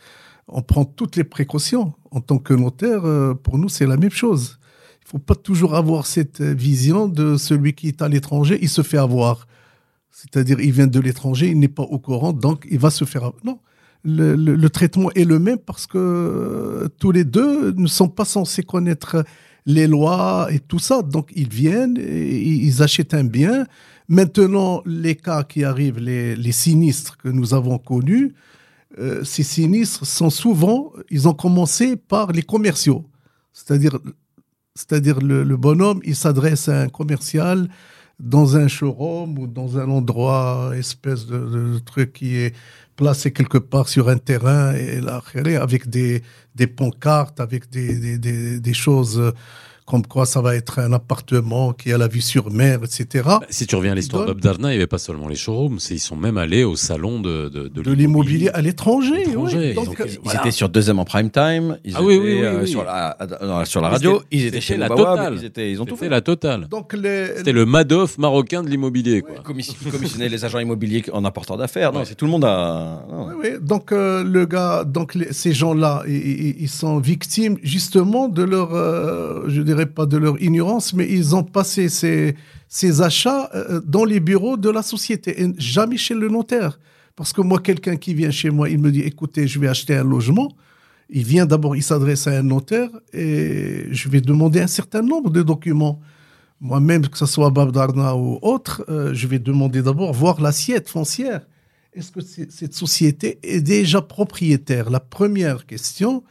On prend toutes les précautions. En tant que notaire, euh, pour nous, c'est la même chose. Il faut pas toujours avoir cette euh, vision de celui qui est à l'étranger, il se fait avoir. C'est-à-dire, il vient de l'étranger, il n'est pas au courant, donc il va se faire avoir. Non. Le traitement est le même parce que euh, tous les deux ne sont pas censés connaître les lois et tout ça. Donc, ils viennent, ils achètent un bien. Maintenant, les cas qui arrivent, les, les sinistres que nous avons connus, euh, ces sinistres sont souvent, ils ont commencé par les commerciaux. C'est-à-dire, c'est-à-dire le bonhomme, il s'adresse à un commercial dans un showroom ou dans un endroit, espèce de, truc qui est placé quelque part sur un terrain et là, avec des, pancartes, avec des, choses comme quoi ça va être un appartement qui a la vue sur mer, etc. Bah, Si tu reviens à l'histoire d'Abdarna, il n'y avait pas seulement les showrooms, ils sont même allés au salon de, de, de l'immobilier à l'étranger. L'étranger, oui. ils Donc, euh, Ils étaient sur deuxième en prime time. Ils Ah étaient, oui, oui, euh, oui. Sur, la, euh, sur la Mais radio. c'était- Ils étaient chez la Bawab, totale. Ils, étaient, ils ont tout C'était fait. la totale. Donc les, C'était le Madoff marocain de l'immobilier, quoi. Commission- commissionner les agents immobiliers en apportant d'affaires. Non, c'est tout le monde a. non. Oui, oui. Donc, euh, le gars, donc les- ces gens-là, ils, ils- ils sont victimes justement de leur, euh, je pas de leur ignorance, mais ils ont passé ces, achats euh, dans les bureaux de la société et jamais chez le notaire. Parce que moi, quelqu'un qui vient chez moi, il me dit, écoutez, je vais acheter un logement. Il vient d'abord, il s'adresse à un notaire et je vais demander un certain nombre de documents. Moi-même, que ce soit Babdarna ou autre, euh, je vais demander d'abord voir l'assiette foncière. Est-ce que cette société est déjà propriétaire? La première question,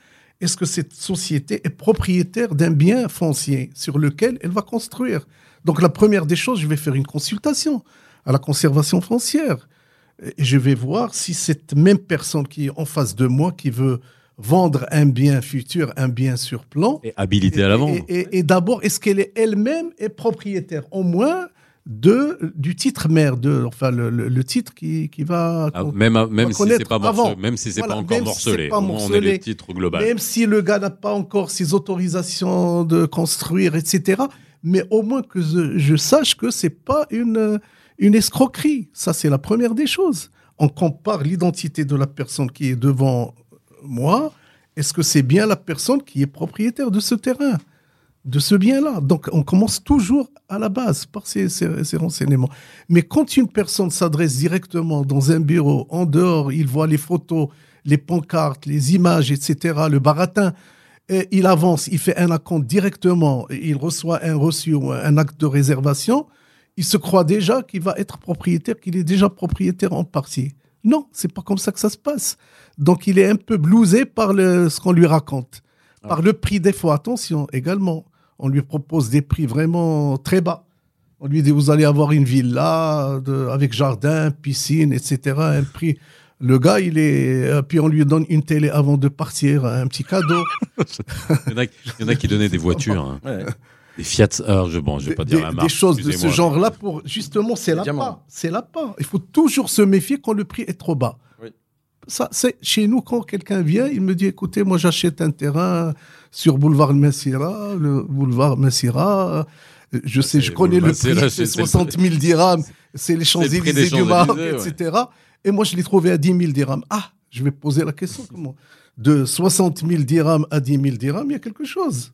est-ce que cette société est propriétaire d'un bien foncier sur lequel elle va construire? Donc la première des choses, je vais faire une consultation à la conservation foncière. Et je vais voir si cette même personne qui est en face de moi, qui veut vendre un bien futur, un bien sur plan, Et habilité à la vente. et, et- et d'abord, est-ce qu'elle est elle-même est propriétaire? Au moins de, du titre mère, de, enfin le, le- le titre qui, qui va... Ah, même même si c'est pas avant. morcelé, même si Voilà, pas encore même si c'est morcelé, on est morcelé, le titre global. Même si le gars n'a pas encore ses autorisations de construire, etc. mais au moins que je, je sache que c'est pas une, une escroquerie. Ça, c'est la première des choses. On compare l'identité de la personne qui est devant moi. Est-ce que c'est bien la personne qui est propriétaire de ce terrain, de ce bien-là Donc, on commence toujours à la base par ces, ces- ces renseignements. Mais quand une personne s'adresse directement dans un bureau, en dehors, il voit les photos, les pancartes, les images, etc., le baratin, et il avance, il fait un acompte directement, et il reçoit un reçu ou un acte de réservation, il se croit déjà qu'il va être propriétaire, qu'il est déjà propriétaire en partie. Non, c'est pas comme ça que ça se passe. Donc il est un peu blousé par le, ce qu'on lui raconte, par le prix des fois. Attention, également, on lui propose des prix vraiment très bas. On lui dit vous allez avoir une villa de- avec jardin, piscine, etc. Un prix. Le gars, il est. euh, Puis on lui donne une télé avant de partir, un petit cadeau. Il y en a, il y en a qui donnaient des voitures, hein. Ouais. des Fiat. Alors, je, bon, je vais des, pas dire des- la marque. des choses de ce genre-là pour justement c'est l'appât, c'est l'appât. Il faut toujours se méfier quand le prix est trop bas. Ça, c'est chez nous quand quelqu'un vient, il me dit écoutez, moi j'achète un terrain sur boulevard Messira, le boulevard Messira. euh, Je sais, je connais le prix, c'est c'est- c'est le 60 000 dirhams, c'est les Champs-Élysées du Maroc, etc. Et moi je l'ai trouvé à 10 000 dirhams. Ah, je vais poser la question comment? De 60 000 dirhams à 10 000 dirhams, il y a quelque chose.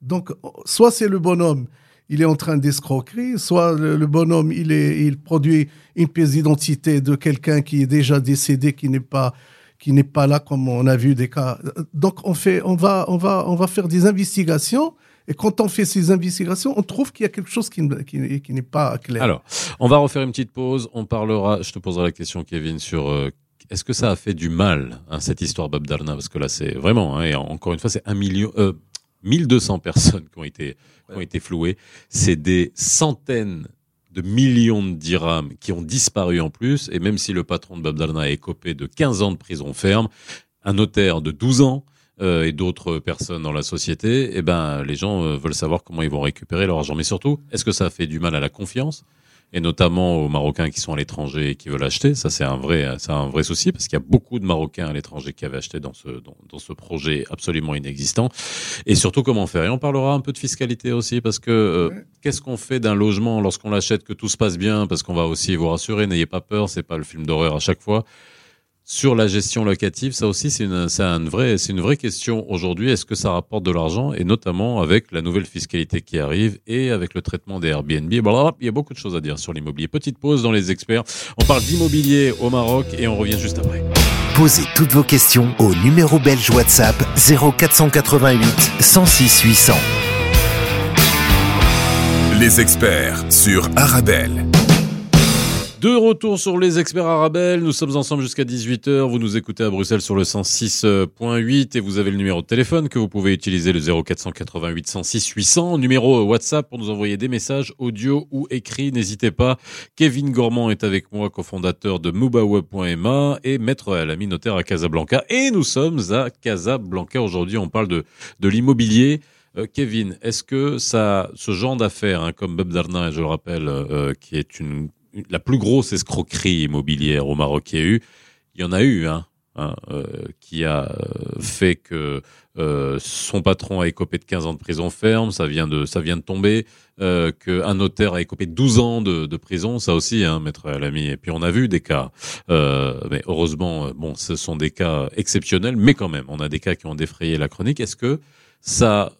Donc, soit c'est le bonhomme, il est en train d'escroquerie, soit le, bonhomme, il, produit une pièce d'identité de quelqu'un qui est déjà décédé, qui n'est pas qui n'est pas là comme on a vu des cas. Donc on fait, on va, on va, on va faire des investigations. Et quand on fait ces investigations, on trouve qu'il y a quelque chose qui, qui, n'est pas clair. Alors, on va refaire une petite pause. On parlera, je te poserai la question, Kevin, sur euh, est-ce que ça a fait du mal, hein, cette histoire Bob Darna Parce que là, c'est vraiment, hein, et encore une fois, c'est un million, euh, 1200 personnes qui ont été, qui ont été flouées. C'est des centaines de millions de dirhams qui ont disparu en plus. Et même si le patron de Bob Darna est écopé de 15 ans de prison ferme, un notaire de 12 ans, euh, et d'autres personnes dans la société, eh ben, les gens euh, veulent savoir comment ils vont récupérer leur argent. Mais surtout, est-ce que ça fait du mal à la confiance? Et notamment aux Marocains qui sont à l'étranger et qui veulent acheter. Ça, c'est un vrai, c'est un vrai souci parce qu'il y a beaucoup de Marocains à l'étranger qui avaient acheté dans ce, dans, dans ce projet absolument inexistant. Et surtout, comment faire? Et on parlera un peu de fiscalité aussi parce que euh, qu'est-ce qu'on fait d'un logement lorsqu'on l'achète que tout se passe bien? Parce qu'on va aussi vous rassurer, n'ayez pas peur, c'est pas le film d'horreur à chaque fois. Sur la gestion locative, ça aussi, c'est une, c'est une vraie, c'est une vraie question aujourd'hui. Est-ce que ça rapporte de l'argent? Et notamment avec la nouvelle fiscalité qui arrive et avec le traitement des Airbnb. Blablabla. Il y a beaucoup de choses à dire sur l'immobilier. Petite pause dans les experts. On parle d'immobilier au Maroc et on revient juste après. Posez toutes vos questions au numéro belge WhatsApp 0488 106 800. Les experts sur Arabelle. De retour sur les experts Arabelle, nous sommes ensemble jusqu'à 18h, vous nous écoutez à Bruxelles sur le 106.8 et vous avez le numéro de téléphone que vous pouvez utiliser le 0488 106 800, numéro WhatsApp pour nous envoyer des messages audio ou écrits, n'hésitez pas. Kevin Gormand est avec moi, cofondateur de mubaweb.ma et maître à l'ami notaire à Casablanca. Et nous sommes à Casablanca. Aujourd'hui, on parle de, de l'immobilier. Euh, Kevin, est-ce que ça, ce genre d'affaires, hein, comme Bob Darna, je le rappelle, euh, qui est une- la plus grosse escroquerie immobilière au Maroc a eu, il y en a eu, hein, hein, euh, qui a euh, fait que euh, son patron a écopé de 15 ans de prison ferme, ça vient de, ça vient de tomber, euh, qu'un notaire a écopé de 12 ans de, prison, ça aussi, hein, maître l'ami. Et puis on a vu des cas, mais heureusement, bon, ce sont des cas exceptionnels, mais quand même, on a des cas qui ont défrayé la chronique. Est-ce que ça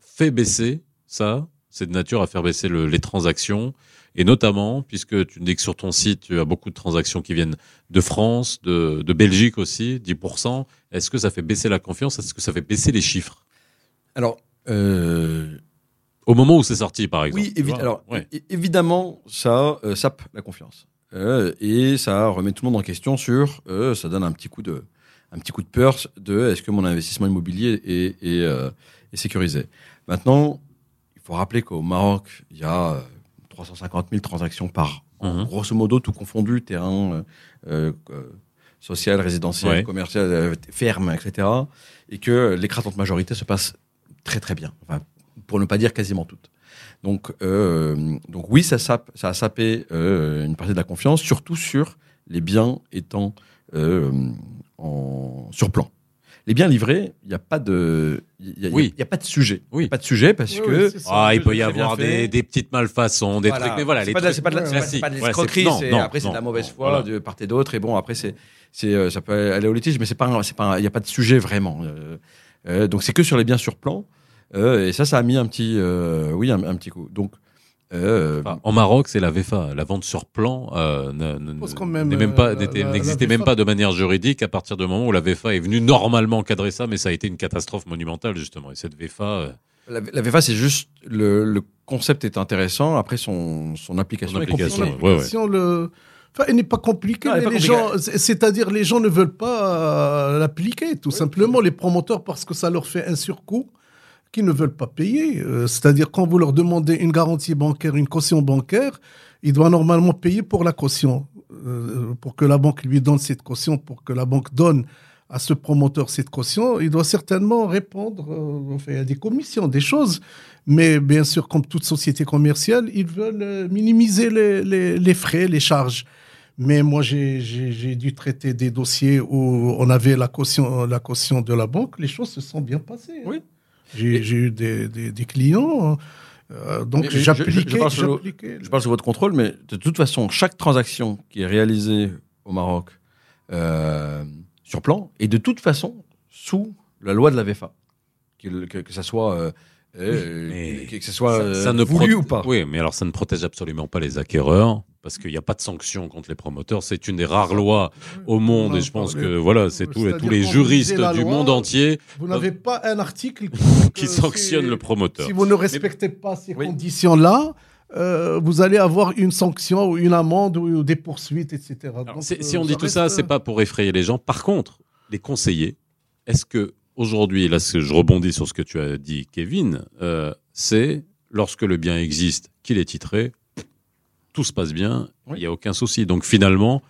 fait baisser ça? C'est de nature à faire baisser le- les transactions? Et notamment, puisque tu dis que sur ton site, tu as beaucoup de transactions qui viennent de France, de, de Belgique aussi, 10%. Est-ce que ça fait baisser la confiance? Est-ce que ça fait baisser les chiffres? Alors, euh, Au moment où c'est sorti, par exemple oui, évi- alors, Ouais. évidemment, ça euh, sape la confiance. Euh, et ça remet tout le monde en question sur, ça donne un petit coup de, un petit coup de peur de est-ce que mon investissement immobilier est, est, est sécurisé? Maintenant, il faut rappeler qu'au Maroc, il y a 350 000 transactions par an, Mhm. grosso modo, tout confondu, terrain, euh, euh, social, résidentiel, Ouais. commercial, euh, ferme, etc. Et que l'écrasante majorité se passe très très bien. Enfin, pour ne pas dire quasiment toutes. Donc, euh, donc oui, ça, sape, ça a sapé euh, une partie de la confiance, surtout sur les biens étant euh, en surplan. Les biens livrés, il n'y a pas de, il y a, Oui. il y a pas de sujet. Oui. Il y a pas de sujet parce Oui, que oui, c'est ça. Ah, il peut y avoir des, des petites malfaçons, des trucs, mais voilà, c'est les pas, trucs pas de la- c'est pas- c'est classiques. pas de Voilà, c'est- l'escroquerie, c'est- après c'est de la mauvaise foi voilà. de part et d'autre. Et bon, après c'est, c'est, euh, ça peut aller au litige, mais c'est pas, c'est pas, il y a pas de sujet vraiment. Euh, euh, donc c'est que sur les biens sur plan. Euh, et ça, ça a mis un petit, euh, oui, un, un petit coup. Donc, euh, Enfin, en Maroc, c'est la VFA. La vente sur plan euh, même, même pas- la- n'existait même pas de manière juridique à partir du moment où la VFA est venue normalement encadrer ça, mais ça a été une catastrophe monumentale justement. Et cette VFA, euh, la, la VFA, c'est juste le, le concept est intéressant. Après son, son application. Son est application, compliquée. ouais, ouais. L'application, le... Enfin, elle n'est pas compliquée, est gens, c'est-à-dire les gens ne veulent pas euh, l'appliquer, tout simplement, les promoteurs, parce que ça leur fait un surcoût qu'ils ne veulent pas payer. Euh, c'est-à-dire quand vous leur demandez une garantie bancaire, une caution bancaire, ils doivent normalement payer pour la caution, euh, pour que la banque lui donne cette caution, pour que la banque donne à ce promoteur cette caution, il doit certainement répondre, euh, enfin, il a des commissions, des choses, mais bien sûr, comme toute société commerciale, ils veulent euh, minimiser les, les- les frais, les charges. Mais moi, j'ai- dû traiter des dossiers où on avait la caution, la caution de la banque. Les choses se sont bien passées. hein. Oui. J'ai eu des, des- des clients. euh, donc, mais je- je- je j'appliquais. parle j'appliquais- Je sous votre contrôle, mais de toute façon, chaque transaction qui est réalisée au Maroc euh, sur plan est de toute façon sous la loi de la VFA. Que, que, que ça soit, euh, euh, Mais que, que ça soit ça, euh, ça ne voulu ou pas. Oui, mais alors ça ne protège absolument pas les acquéreurs parce qu'il n'y a pas de sanction contre les promoteurs. C'est une des rares lois au monde et je pense que voilà, c'est tous les juristes du loi, monde entier Vous n'avez pas un article qui sanctionne si- le promoteur. Si vous ne respectez pas ces Oui. conditions-là, euh, vous allez avoir une sanction ou une amende ou des poursuites, etc. Alors, Donc, c'est- euh, si on dit tout ça, c'est pas pour effrayer les gens. Par contre, les conseillers, est-ce que aujourd'hui, là, je rebondis sur ce que tu as dit, Kevin, euh, c'est lorsque le bien existe, qu'il est titré, tout se passe bien, il Oui. n'y a aucun souci. Donc finalement,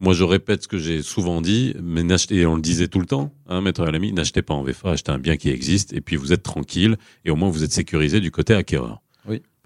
moi je répète ce que j'ai souvent dit, mais n'achetez, et on le disait tout le temps, hein, maître l'ami, n'achetez pas en VFA, achetez un bien qui existe, et puis vous êtes tranquille, et au moins vous êtes sécurisé du côté acquéreur.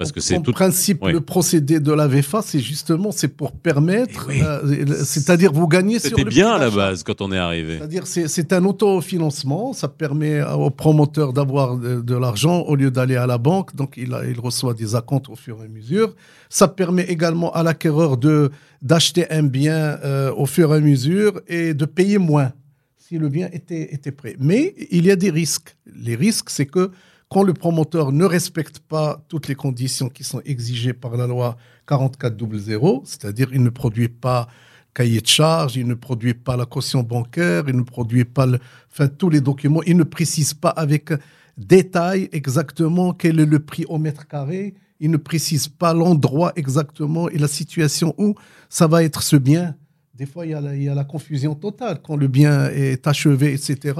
Parce que En c'est tout. principe, Oui. le procédé de la VFA, c'est justement c'est pour permettre, Eh oui. euh, c'est-à-dire vous gagnez sur C'était bien à la base quand on est arrivé. C'est-à-dire c'est un autofinancement, ça permet aux promoteurs d'avoir de, de l'argent au lieu d'aller à la banque, donc il, a- il reçoit des acomptes au fur et à mesure. Ça permet également à l'acquéreur de d'acheter un bien euh, au fur et à mesure et de payer moins si le bien était, était prêt. Mais il y a des risques. Les risques, c'est que quand le promoteur ne respecte pas toutes les conditions qui sont exigées par la loi 4400, c'est-à-dire il ne produit pas cahier de charge, il ne produit pas la caution bancaire, il ne produit pas enfin, tous les documents, il ne précise pas avec détail exactement quel est le prix au mètre carré, il ne précise pas l'endroit exactement et la situation où ça va être ce bien. Des fois, il y a la confusion totale. Quand le bien est achevé, etc.,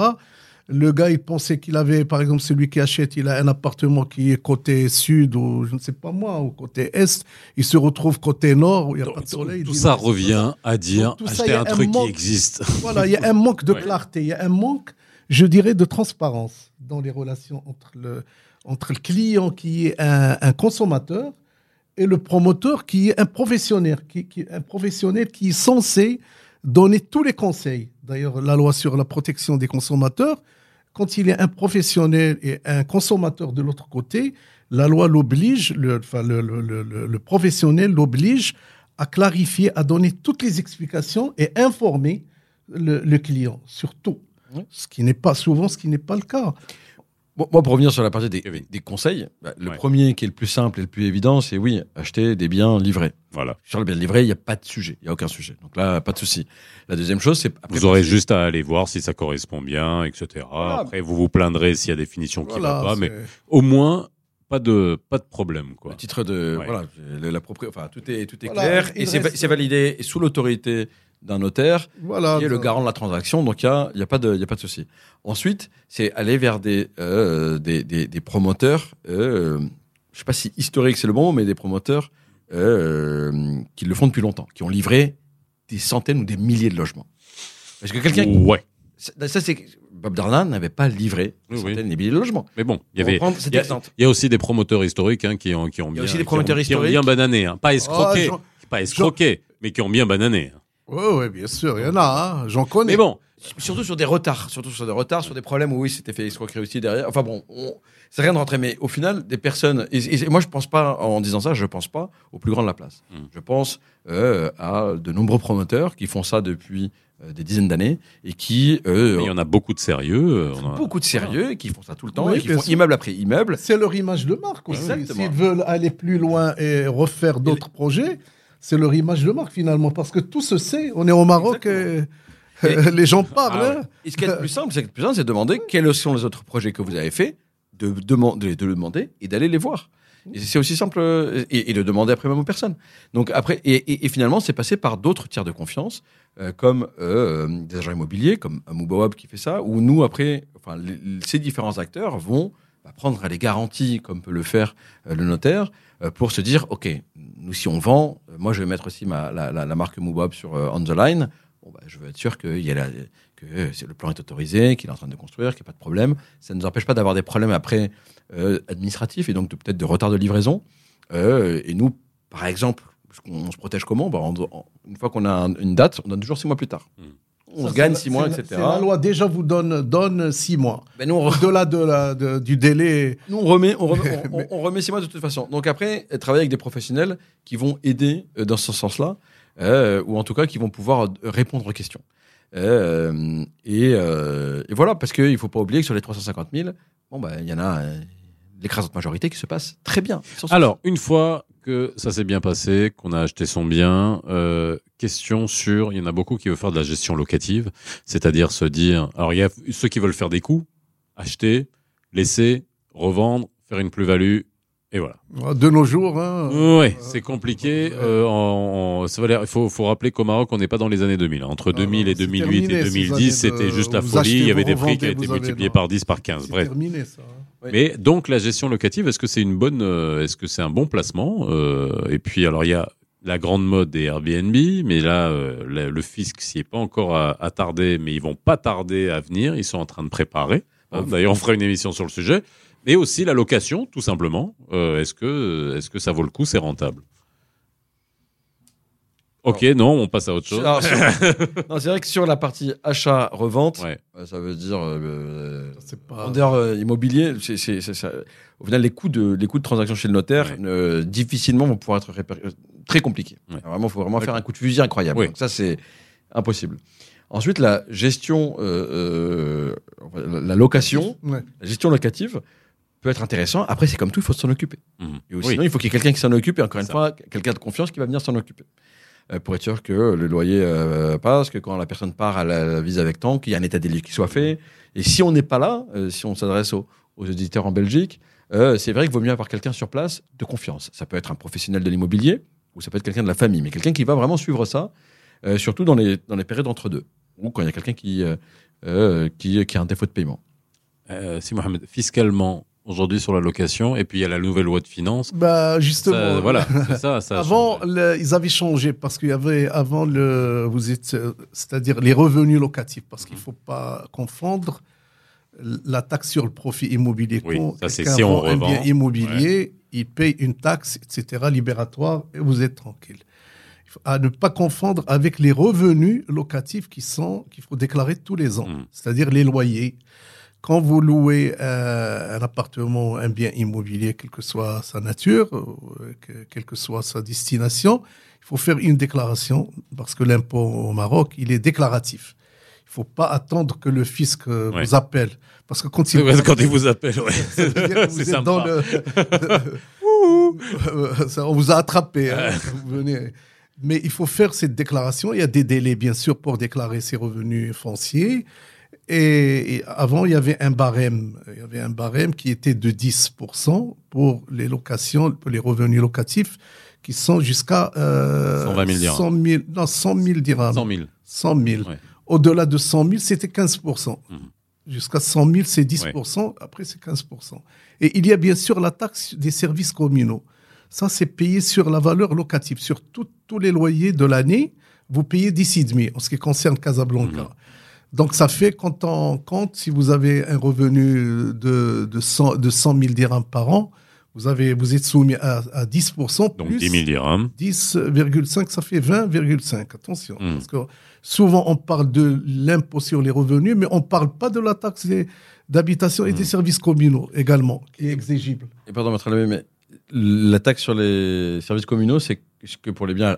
le gars, il pensait qu'il avait, par exemple, celui qui achète, il a un appartement qui est côté sud ou je ne sais pas moi, ou côté est. Il se retrouve côté nord où il n'y a pas de soleil. il Tout ça revient à dire Donc, ça, acheter un truc qui existe. Voilà, il y a un manque de clarté, il y a un manque, je dirais, de transparence dans les relations entre le, entre le client qui est un, un consommateur et le promoteur qui est un professionnel, qui, qui- un professionnel qui est censé donner tous les conseils. D'ailleurs, la loi sur la protection des consommateurs, quand il y a un professionnel et un consommateur de l'autre côté, la loi l'oblige, le, enfin, le, le- le- le- le professionnel l'oblige à clarifier, à donner toutes les explications et informer le, client sur tout. Oui. Ce qui n'est pas souvent, ce qui n'est pas le cas. Bon, moi, pour revenir sur la partie des, conseils, bah, le Ouais. premier qui est le plus simple et le plus évident, c'est oui, acheter des biens livrés. Voilà. Sur le bien livré, il n'y a pas de sujet, il n'y a aucun sujet. Donc là, pas de souci. La deuxième chose, c'est Vous aurez juste à aller voir si ça correspond bien, etc. Voilà. Après, vous vous plaindrez s'il y a des finitions qui ne Voilà, vont pas, mais au moins, pas de, pas de problème, quoi. le titre de Ouais. voilà, la propri- enfin tout est tout est Voilà, clair et c'est validé sous l'autorité d'un notaire voilà, qui est le garant de la transaction. Donc il y a y a pas de y a pas de souci. Ensuite, c'est aller vers des euh, des, des, des promoteurs. Euh, je sais pas si historique c'est le bon mot, mais des promoteurs euh, qui le font depuis longtemps, qui ont livré des centaines ou des milliers de logements. Parce que quelqu'un Ouais. ça ça, c'est Bob Darlan n'avait pas livré des Oui, oui. centaines et des milliers de logements. Mais bon, il y avait. il y a- y aussi des promoteurs historiques hein, qui ont, qui ont Il y bien. a aussi des qui promoteurs ont- qui ont historiques. bien banané, hein. pas escroqué, j'en- pas escroqué, mais qui ont bien banané. hein. Oui, oui, bien sûr, il y en a, hein, j'en connais. Mais bon, Surtout sur des retards, surtout sur des retards, sur des problèmes où oui, c'était fait escroquerie aussi derrière. Enfin bon, on- c'est rien de rentrer, mais au final, des personnes. Et, et moi, je pense pas, en disant ça, je pense pas au plus grand de la place. Mm. Je pense euh, à de nombreux promoteurs qui font ça depuis euh, des dizaines d'années et qui euh, Mais il y en a beaucoup de sérieux. on a- beaucoup de sérieux qui font ça tout le temps Oui, et qui font immeuble après immeuble. C'est leur image de marque aussi. S'ils veulent aller plus loin et refaire d'autres projets, c'est leur image de marque finalement. Parce que tout se sait. On est au Maroc et, Et- les gens parlent. Ah hein. Et ce qui est le plus simple, c'est que le plus simple, c'est de demander quels sont les autres projets que vous avez faits, de, demander, de le demander et d'aller les voir. C'est aussi simple euh, et, et de demander après même aux personnes. Donc après et, finalement, c'est passé par d'autres tiers de confiance, euh, comme euh, des agents immobiliers, comme Moubawab qui fait ça, où nous après, enfin les- ces différents acteurs vont bah, prendre les garanties, comme peut le faire euh, le notaire, pour se dire, ok, nous si on vend, euh, moi je vais mettre aussi ma, la, la- marque Moubawab sur euh, on the line. Bon, bah, je veux être sûr qu'il y a la, que euh, le plan est autorisé, qu'il est en train de construire, qu'il n'y a pas de problème. Ça ne nous empêche pas d'avoir des problèmes après euh, administratifs et donc peut-être de retard de livraison. Euh, et nous, par exemple, on se protège comment? Bah, Une fois qu'on a un- une date, on donne toujours six mois plus tard. Mm. On Ça, gagne six mois, etc. La loi déjà vous donne, donne six mois. Ben, nous, Au-delà de la, de- du délai. nous, on remet, on, remet, on- Mais- on- on remet six mois de toute façon. Donc après, travailler avec des professionnels qui vont aider euh, dans ce sens-là, euh, ou en tout cas qui vont pouvoir euh, répondre aux questions. Euh, et, euh, et voilà, parce qu'il ne faut pas oublier que sur les 350 000, bon, bah, il y en a euh, l'écrasante majorité qui se passe très bien. Alors, une fois que ça s'est bien passé, qu'on a acheté son bien, euh, question sur, il y en a beaucoup qui veulent faire de la gestion locative, c'est-à-dire se dire, alors il y a ceux qui veulent faire des coups, acheter, laisser, revendre, faire une plus-value, et voilà. De nos jours. hein. Oui, c'est compliqué. Euh, ça il faut, faut rappeler qu'au Maroc, on n'est pas dans les années 2000. Entre Ah 2000 non, et c'est 2008 et terminé, ces 2010, années de- c'était juste la folie. Il y avait des prix qui vous avez- multipliés par 10, par 15. C'est Bref. terminé ça. hein. Oui. Mais donc la gestion locative, est-ce que c'est une bonne, euh, est-ce que c'est un bon placement Euh, Et puis alors il y a la grande mode des Airbnb, mais là euh, le, le fisc s'y est pas encore attardé, mais ils vont pas tarder à venir. Ils sont en train de préparer. Hein, D'ailleurs, on fera une émission sur le sujet. Mais aussi la location, tout simplement. Euh, est-ce que est-ce que ça vaut le coup C'est rentable? Ok, non, on passe à autre chose. Alors, sur- non, c'est vrai que sur la partie achat-revente, Ouais. euh, ça veut dire euh, pas. vendeur euh, immobilier, c'est, c'est- c'est ça. au final, les coûts, de, les coûts de transaction chez le notaire, Ouais. euh, difficilement vont pouvoir être réper- très compliqués. Ouais. Vraiment, il faut vraiment faire un coup de fusil incroyable. Oui. Donc ça, c'est impossible. Ensuite, la gestion, euh, euh, la- location, Ouais. la gestion locative peut être intéressant. Après, c'est comme tout, il faut s'en occuper. Mhm. Et Oui. sinon, il faut qu'il y ait quelqu'un qui s'en occupe, et encore une Ça. fois, quelqu'un de confiance qui va venir s'en occuper. Euh, pour être sûr que le loyer euh, passe, que quand la personne part, elle la vise avec temps, qu'il y a un état des lieux qui soit fait. Et si on n'est pas là, euh, si on s'adresse aux, aux éditeurs en Belgique, c'est vrai qu'il vaut mieux avoir quelqu'un sur place de confiance. Ça peut être un professionnel de l'immobilier, ou ça peut être quelqu'un de la famille, mais quelqu'un qui va vraiment suivre ça, surtout dans les, dans les périodes entre deux, ou quand il y a quelqu'un qui, qui, qui a un défaut de paiement. Si Mohamed, fiscalement aujourd'hui sur la location, et puis il y a la nouvelle loi de finances. Bah, justement. Ça, voilà, ça. ça Avant, le- ils avaient changé parce qu'il y avait avant le, vous êtes, euh, c'est-à-dire les revenus locatifs, parce qu'il faut pas confondre la taxe sur le profit immobilier. Oui, ça, c'est si on vend un bien revend. immobilier, il paye une taxe, etc., libératoire, et vous êtes tranquille. À ne pas confondre avec les revenus locatifs qui sont qu'il faut déclarer tous les ans, Mm. c'est-à-dire les loyers. Quand vous louez euh, un appartement, un bien immobilier, quelle que soit sa nature, euh, que- quelle que soit sa destination, il faut faire une déclaration parce que l'impôt au Maroc, il est déclaratif. Il faut pas attendre que le fisc euh, Ouais. vous appelle. Parce que quand il, Ouais, Quand il vous appelle, ouais. c'est sympa. dans le. Ça, on vous a attrapé. hein. Vous venez. Mais il faut faire cette déclaration. Il y a des délais, bien sûr, pour déclarer ses revenus fonciers. Et, et avant, il y avait un barème. Il y avait un barème qui était de 10% pour les locations, pour les revenus locatifs, qui sont jusqu'à euh, 120 000 dirhams. 100 000, non, 100 000 dirhams. 100 000. 100 000. Ouais. Au-delà de 100 000, c'était 15 Mhm. Jusqu'à 100 000, c'est 10% Après, c'est 15% Et il y a bien sûr la taxe des services communaux. Ça, c'est payé sur la valeur locative. Sur tout- tous les loyers de l'année, vous payez 10,5 en ce qui concerne Casablanca. Mhm. Donc, ça fait, quand on compte, si vous avez un revenu de, de, 100, de 100 000 dirhams par an, vous, avez, vous êtes soumis à, à 10%. Donc plus 10 000 dirhams. 10,5, ça fait 20,5. Attention. Hmm. Parce que souvent, on parle de l'impôt sur les revenus, mais on ne parle pas de la taxe d'habitation et des Hmm. services communaux également, qui est exigible. Et pardon, maître mais la taxe sur les services communaux, c'est que pour les biens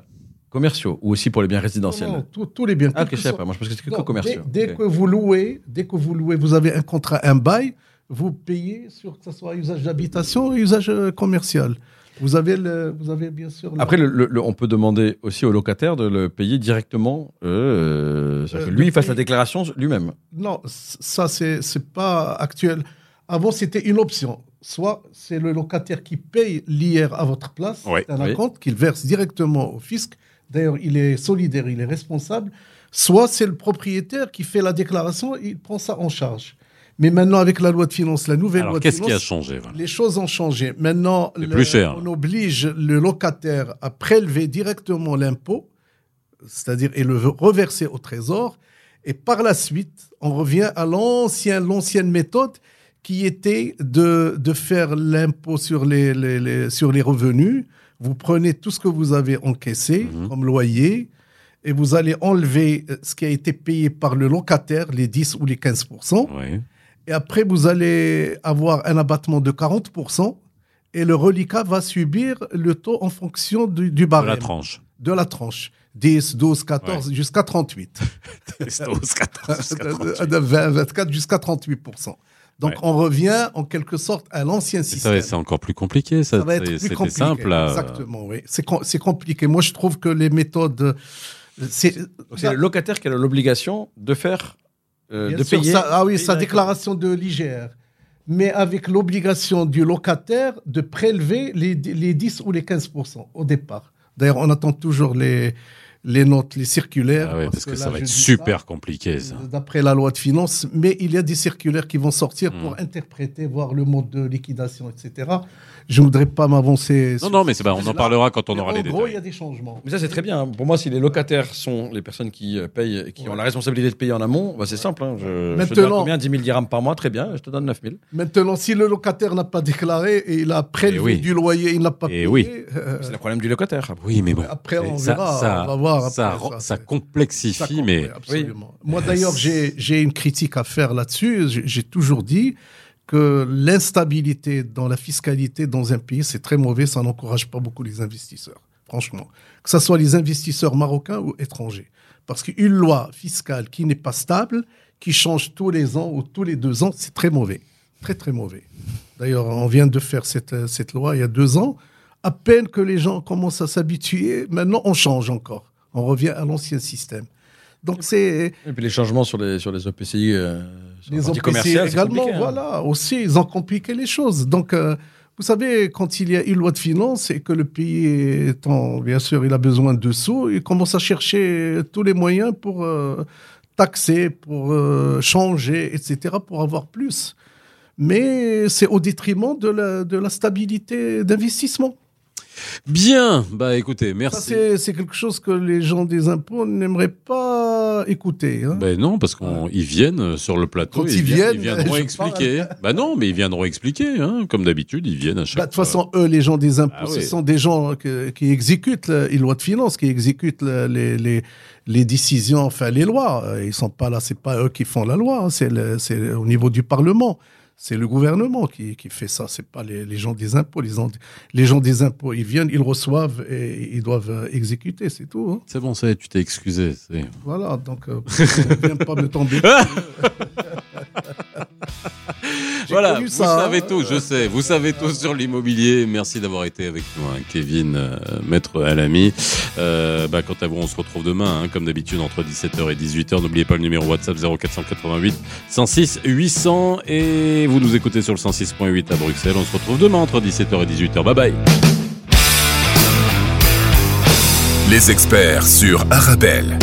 commerciaux ou aussi pour les biens résidentiels Non, tous- tous les biens. Ah, ok, que je sais pas. Moi, je pense que c'est que Non, commerciaux. Dès, que vous louez, dès que vous louez, vous avez un contrat, un bail, vous payez sur que ce soit usage d'habitation ou usage euh, commercial. Vous avez, le, vous avez bien sûr. le- Après, le- le- le- on peut demander aussi au locataire de le payer directement. Euh, Euh, que lui, il fasse la déclaration lui-même. Non, ça, c'est c'est pas actuel. Avant, c'était une option. Soit c'est le locataire qui paye l'IR à votre place, Oui, c'est un oui. compte qu'il verse directement au fisc. D'ailleurs, il est solidaire, il est responsable. Soit c'est le propriétaire qui fait la déclaration, il prend ça en charge. Mais maintenant, avec la loi de finances, la nouvelle Alors loi de qu'est-ce qui a finances, changé voilà les choses ont changé. Maintenant, le- plus cher. on oblige le locataire à prélever directement l'impôt, c'est-à-dire et le reverser au trésor. Et par la suite, on revient à l'ancien, l'ancienne méthode qui était de, de faire l'impôt sur les, les- les- sur les revenus. Vous prenez tout ce que vous avez encaissé Mhm. comme loyer et vous allez enlever euh, ce qui a été payé par le locataire, les 10 ou les 15 Ouais. et après, vous allez avoir un abattement de 40%. Et le reliquat va subir le taux en fonction du, du De barème. la tranche. De la tranche. 10, 12, 14, jusqu'à 38. Testos, 14, 48. de 20, 24 jusqu'à 38%. Donc, Ouais. on revient en quelque sorte à l'ancien système. C'est encore plus compliqué. Ça, Ça va être C'est- plus C'était compliqué. simple. là. Exactement, oui. C'est com- c'est compliqué. Moi, je trouve que les méthodes. euh, C'est le locataire qui a l'obligation de faire, euh, de sûr, payer. ah oui, payer sa déclaration de l'IGR. Mais avec l'obligation du locataire de prélever les, les 10 ou les 15% au départ. D'ailleurs, on attend toujours les, les notes, les circulaires. Ah ouais, parce que, là, ça va être super ça, compliqué, ça. D'après la loi de finances, mais il y a des circulaires qui vont sortir Hmm. pour interpréter, voir le mode de liquidation, etc. Je ne voudrais pas m'avancer. Non, sur non, mais ce c'est pas, on en parlera quand on Mais aura en les gros, il y a des changements. Mais ça, c'est très bien. hein. Pour moi, si les locataires sont les personnes qui euh, payent et qui ont la responsabilité de payer en amont, bah, c'est simple. hein. Je, je te Maintenant- donne combien? 10 000 dirhams par mois, très bien, je te donne 9 000. Maintenant, si le locataire n'a pas déclaré et il a prélevé Eh oui. du loyer, il n'a pas Eh payé. oui. euh, C'est le problème du locataire. Oui, mais bon. Après, on ça, verra, ça, on va voir ça, après, ça, ça complexifie, Ça mais oui. Moi, d'ailleurs, j'ai une critique à faire là-dessus. J'ai j'ai toujours dit que l'instabilité dans la fiscalité dans un pays, c'est très mauvais. Ça n'encourage pas beaucoup les investisseurs, franchement. Que ce soit les investisseurs marocains ou étrangers. Parce qu'une loi fiscale qui n'est pas stable, qui change tous les ans ou tous les deux ans, c'est très mauvais. Très, très mauvais. D'ailleurs, on vient de faire cette, cette loi il y a deux ans. À peine que les gens commencent à s'habituer, maintenant on change encore. On revient à l'ancien système. Donc c'est Et puis les changements sur les, sur les OPCI, euh, sur les commerciale, c'est également, hein. voilà, aussi, ils ont compliqué les choses. Donc, euh, vous savez, quand il y a une loi de finances et que le pays est en, bien sûr, il a besoin de sous, il commence à chercher tous les moyens pour euh, taxer, pour changer, etc., pour avoir plus. Mais c'est au détriment de la, de la stabilité d'investissement. Bien. Bah écoutez, merci. c'est quelque chose que les gens des impôts n'aimeraient pas écouter. hein. Ben non, parce qu'ils viennent sur le plateau. Quand et ils viennent, ils viendront expliquer. Bah non, mais ils viendront expliquer, hein, comme d'habitude, ils viennent à chaque Bah, de toute façon, eux, les gens des impôts, Ah ce oui. sont des gens que- qui exécutent les lois de finances, qui exécutent les, les, les décisions, enfin les lois. Euh, Ils sont pas là, c'est pas eux qui font la loi, hein, c'est au niveau du Parlement. C'est le gouvernement qui, qui fait ça, c'est pas les, les gens des impôts. Les, gens- les gens des impôts, ils viennent, ils reçoivent et ils doivent euh, exécuter, c'est tout. hein. C'est bon, ça y est, tu t'es excusé. Voilà, donc euh, on vient pas me tomber. Voilà, vous ça, savez hein. tout, je sais. Vous savez tout sur l'immobilier. Merci d'avoir été avec nous, hein, Kevin, euh, maître Alami. Euh, bah, quant à vous, on se retrouve demain, hein, comme d'habitude, entre 17h et 18h. N'oubliez pas le numéro WhatsApp 0488 106 800. Et vous nous écoutez sur le 106.8 à Bruxelles. On se retrouve demain entre 17h et 18h. Bye bye. Les experts sur Arabelle.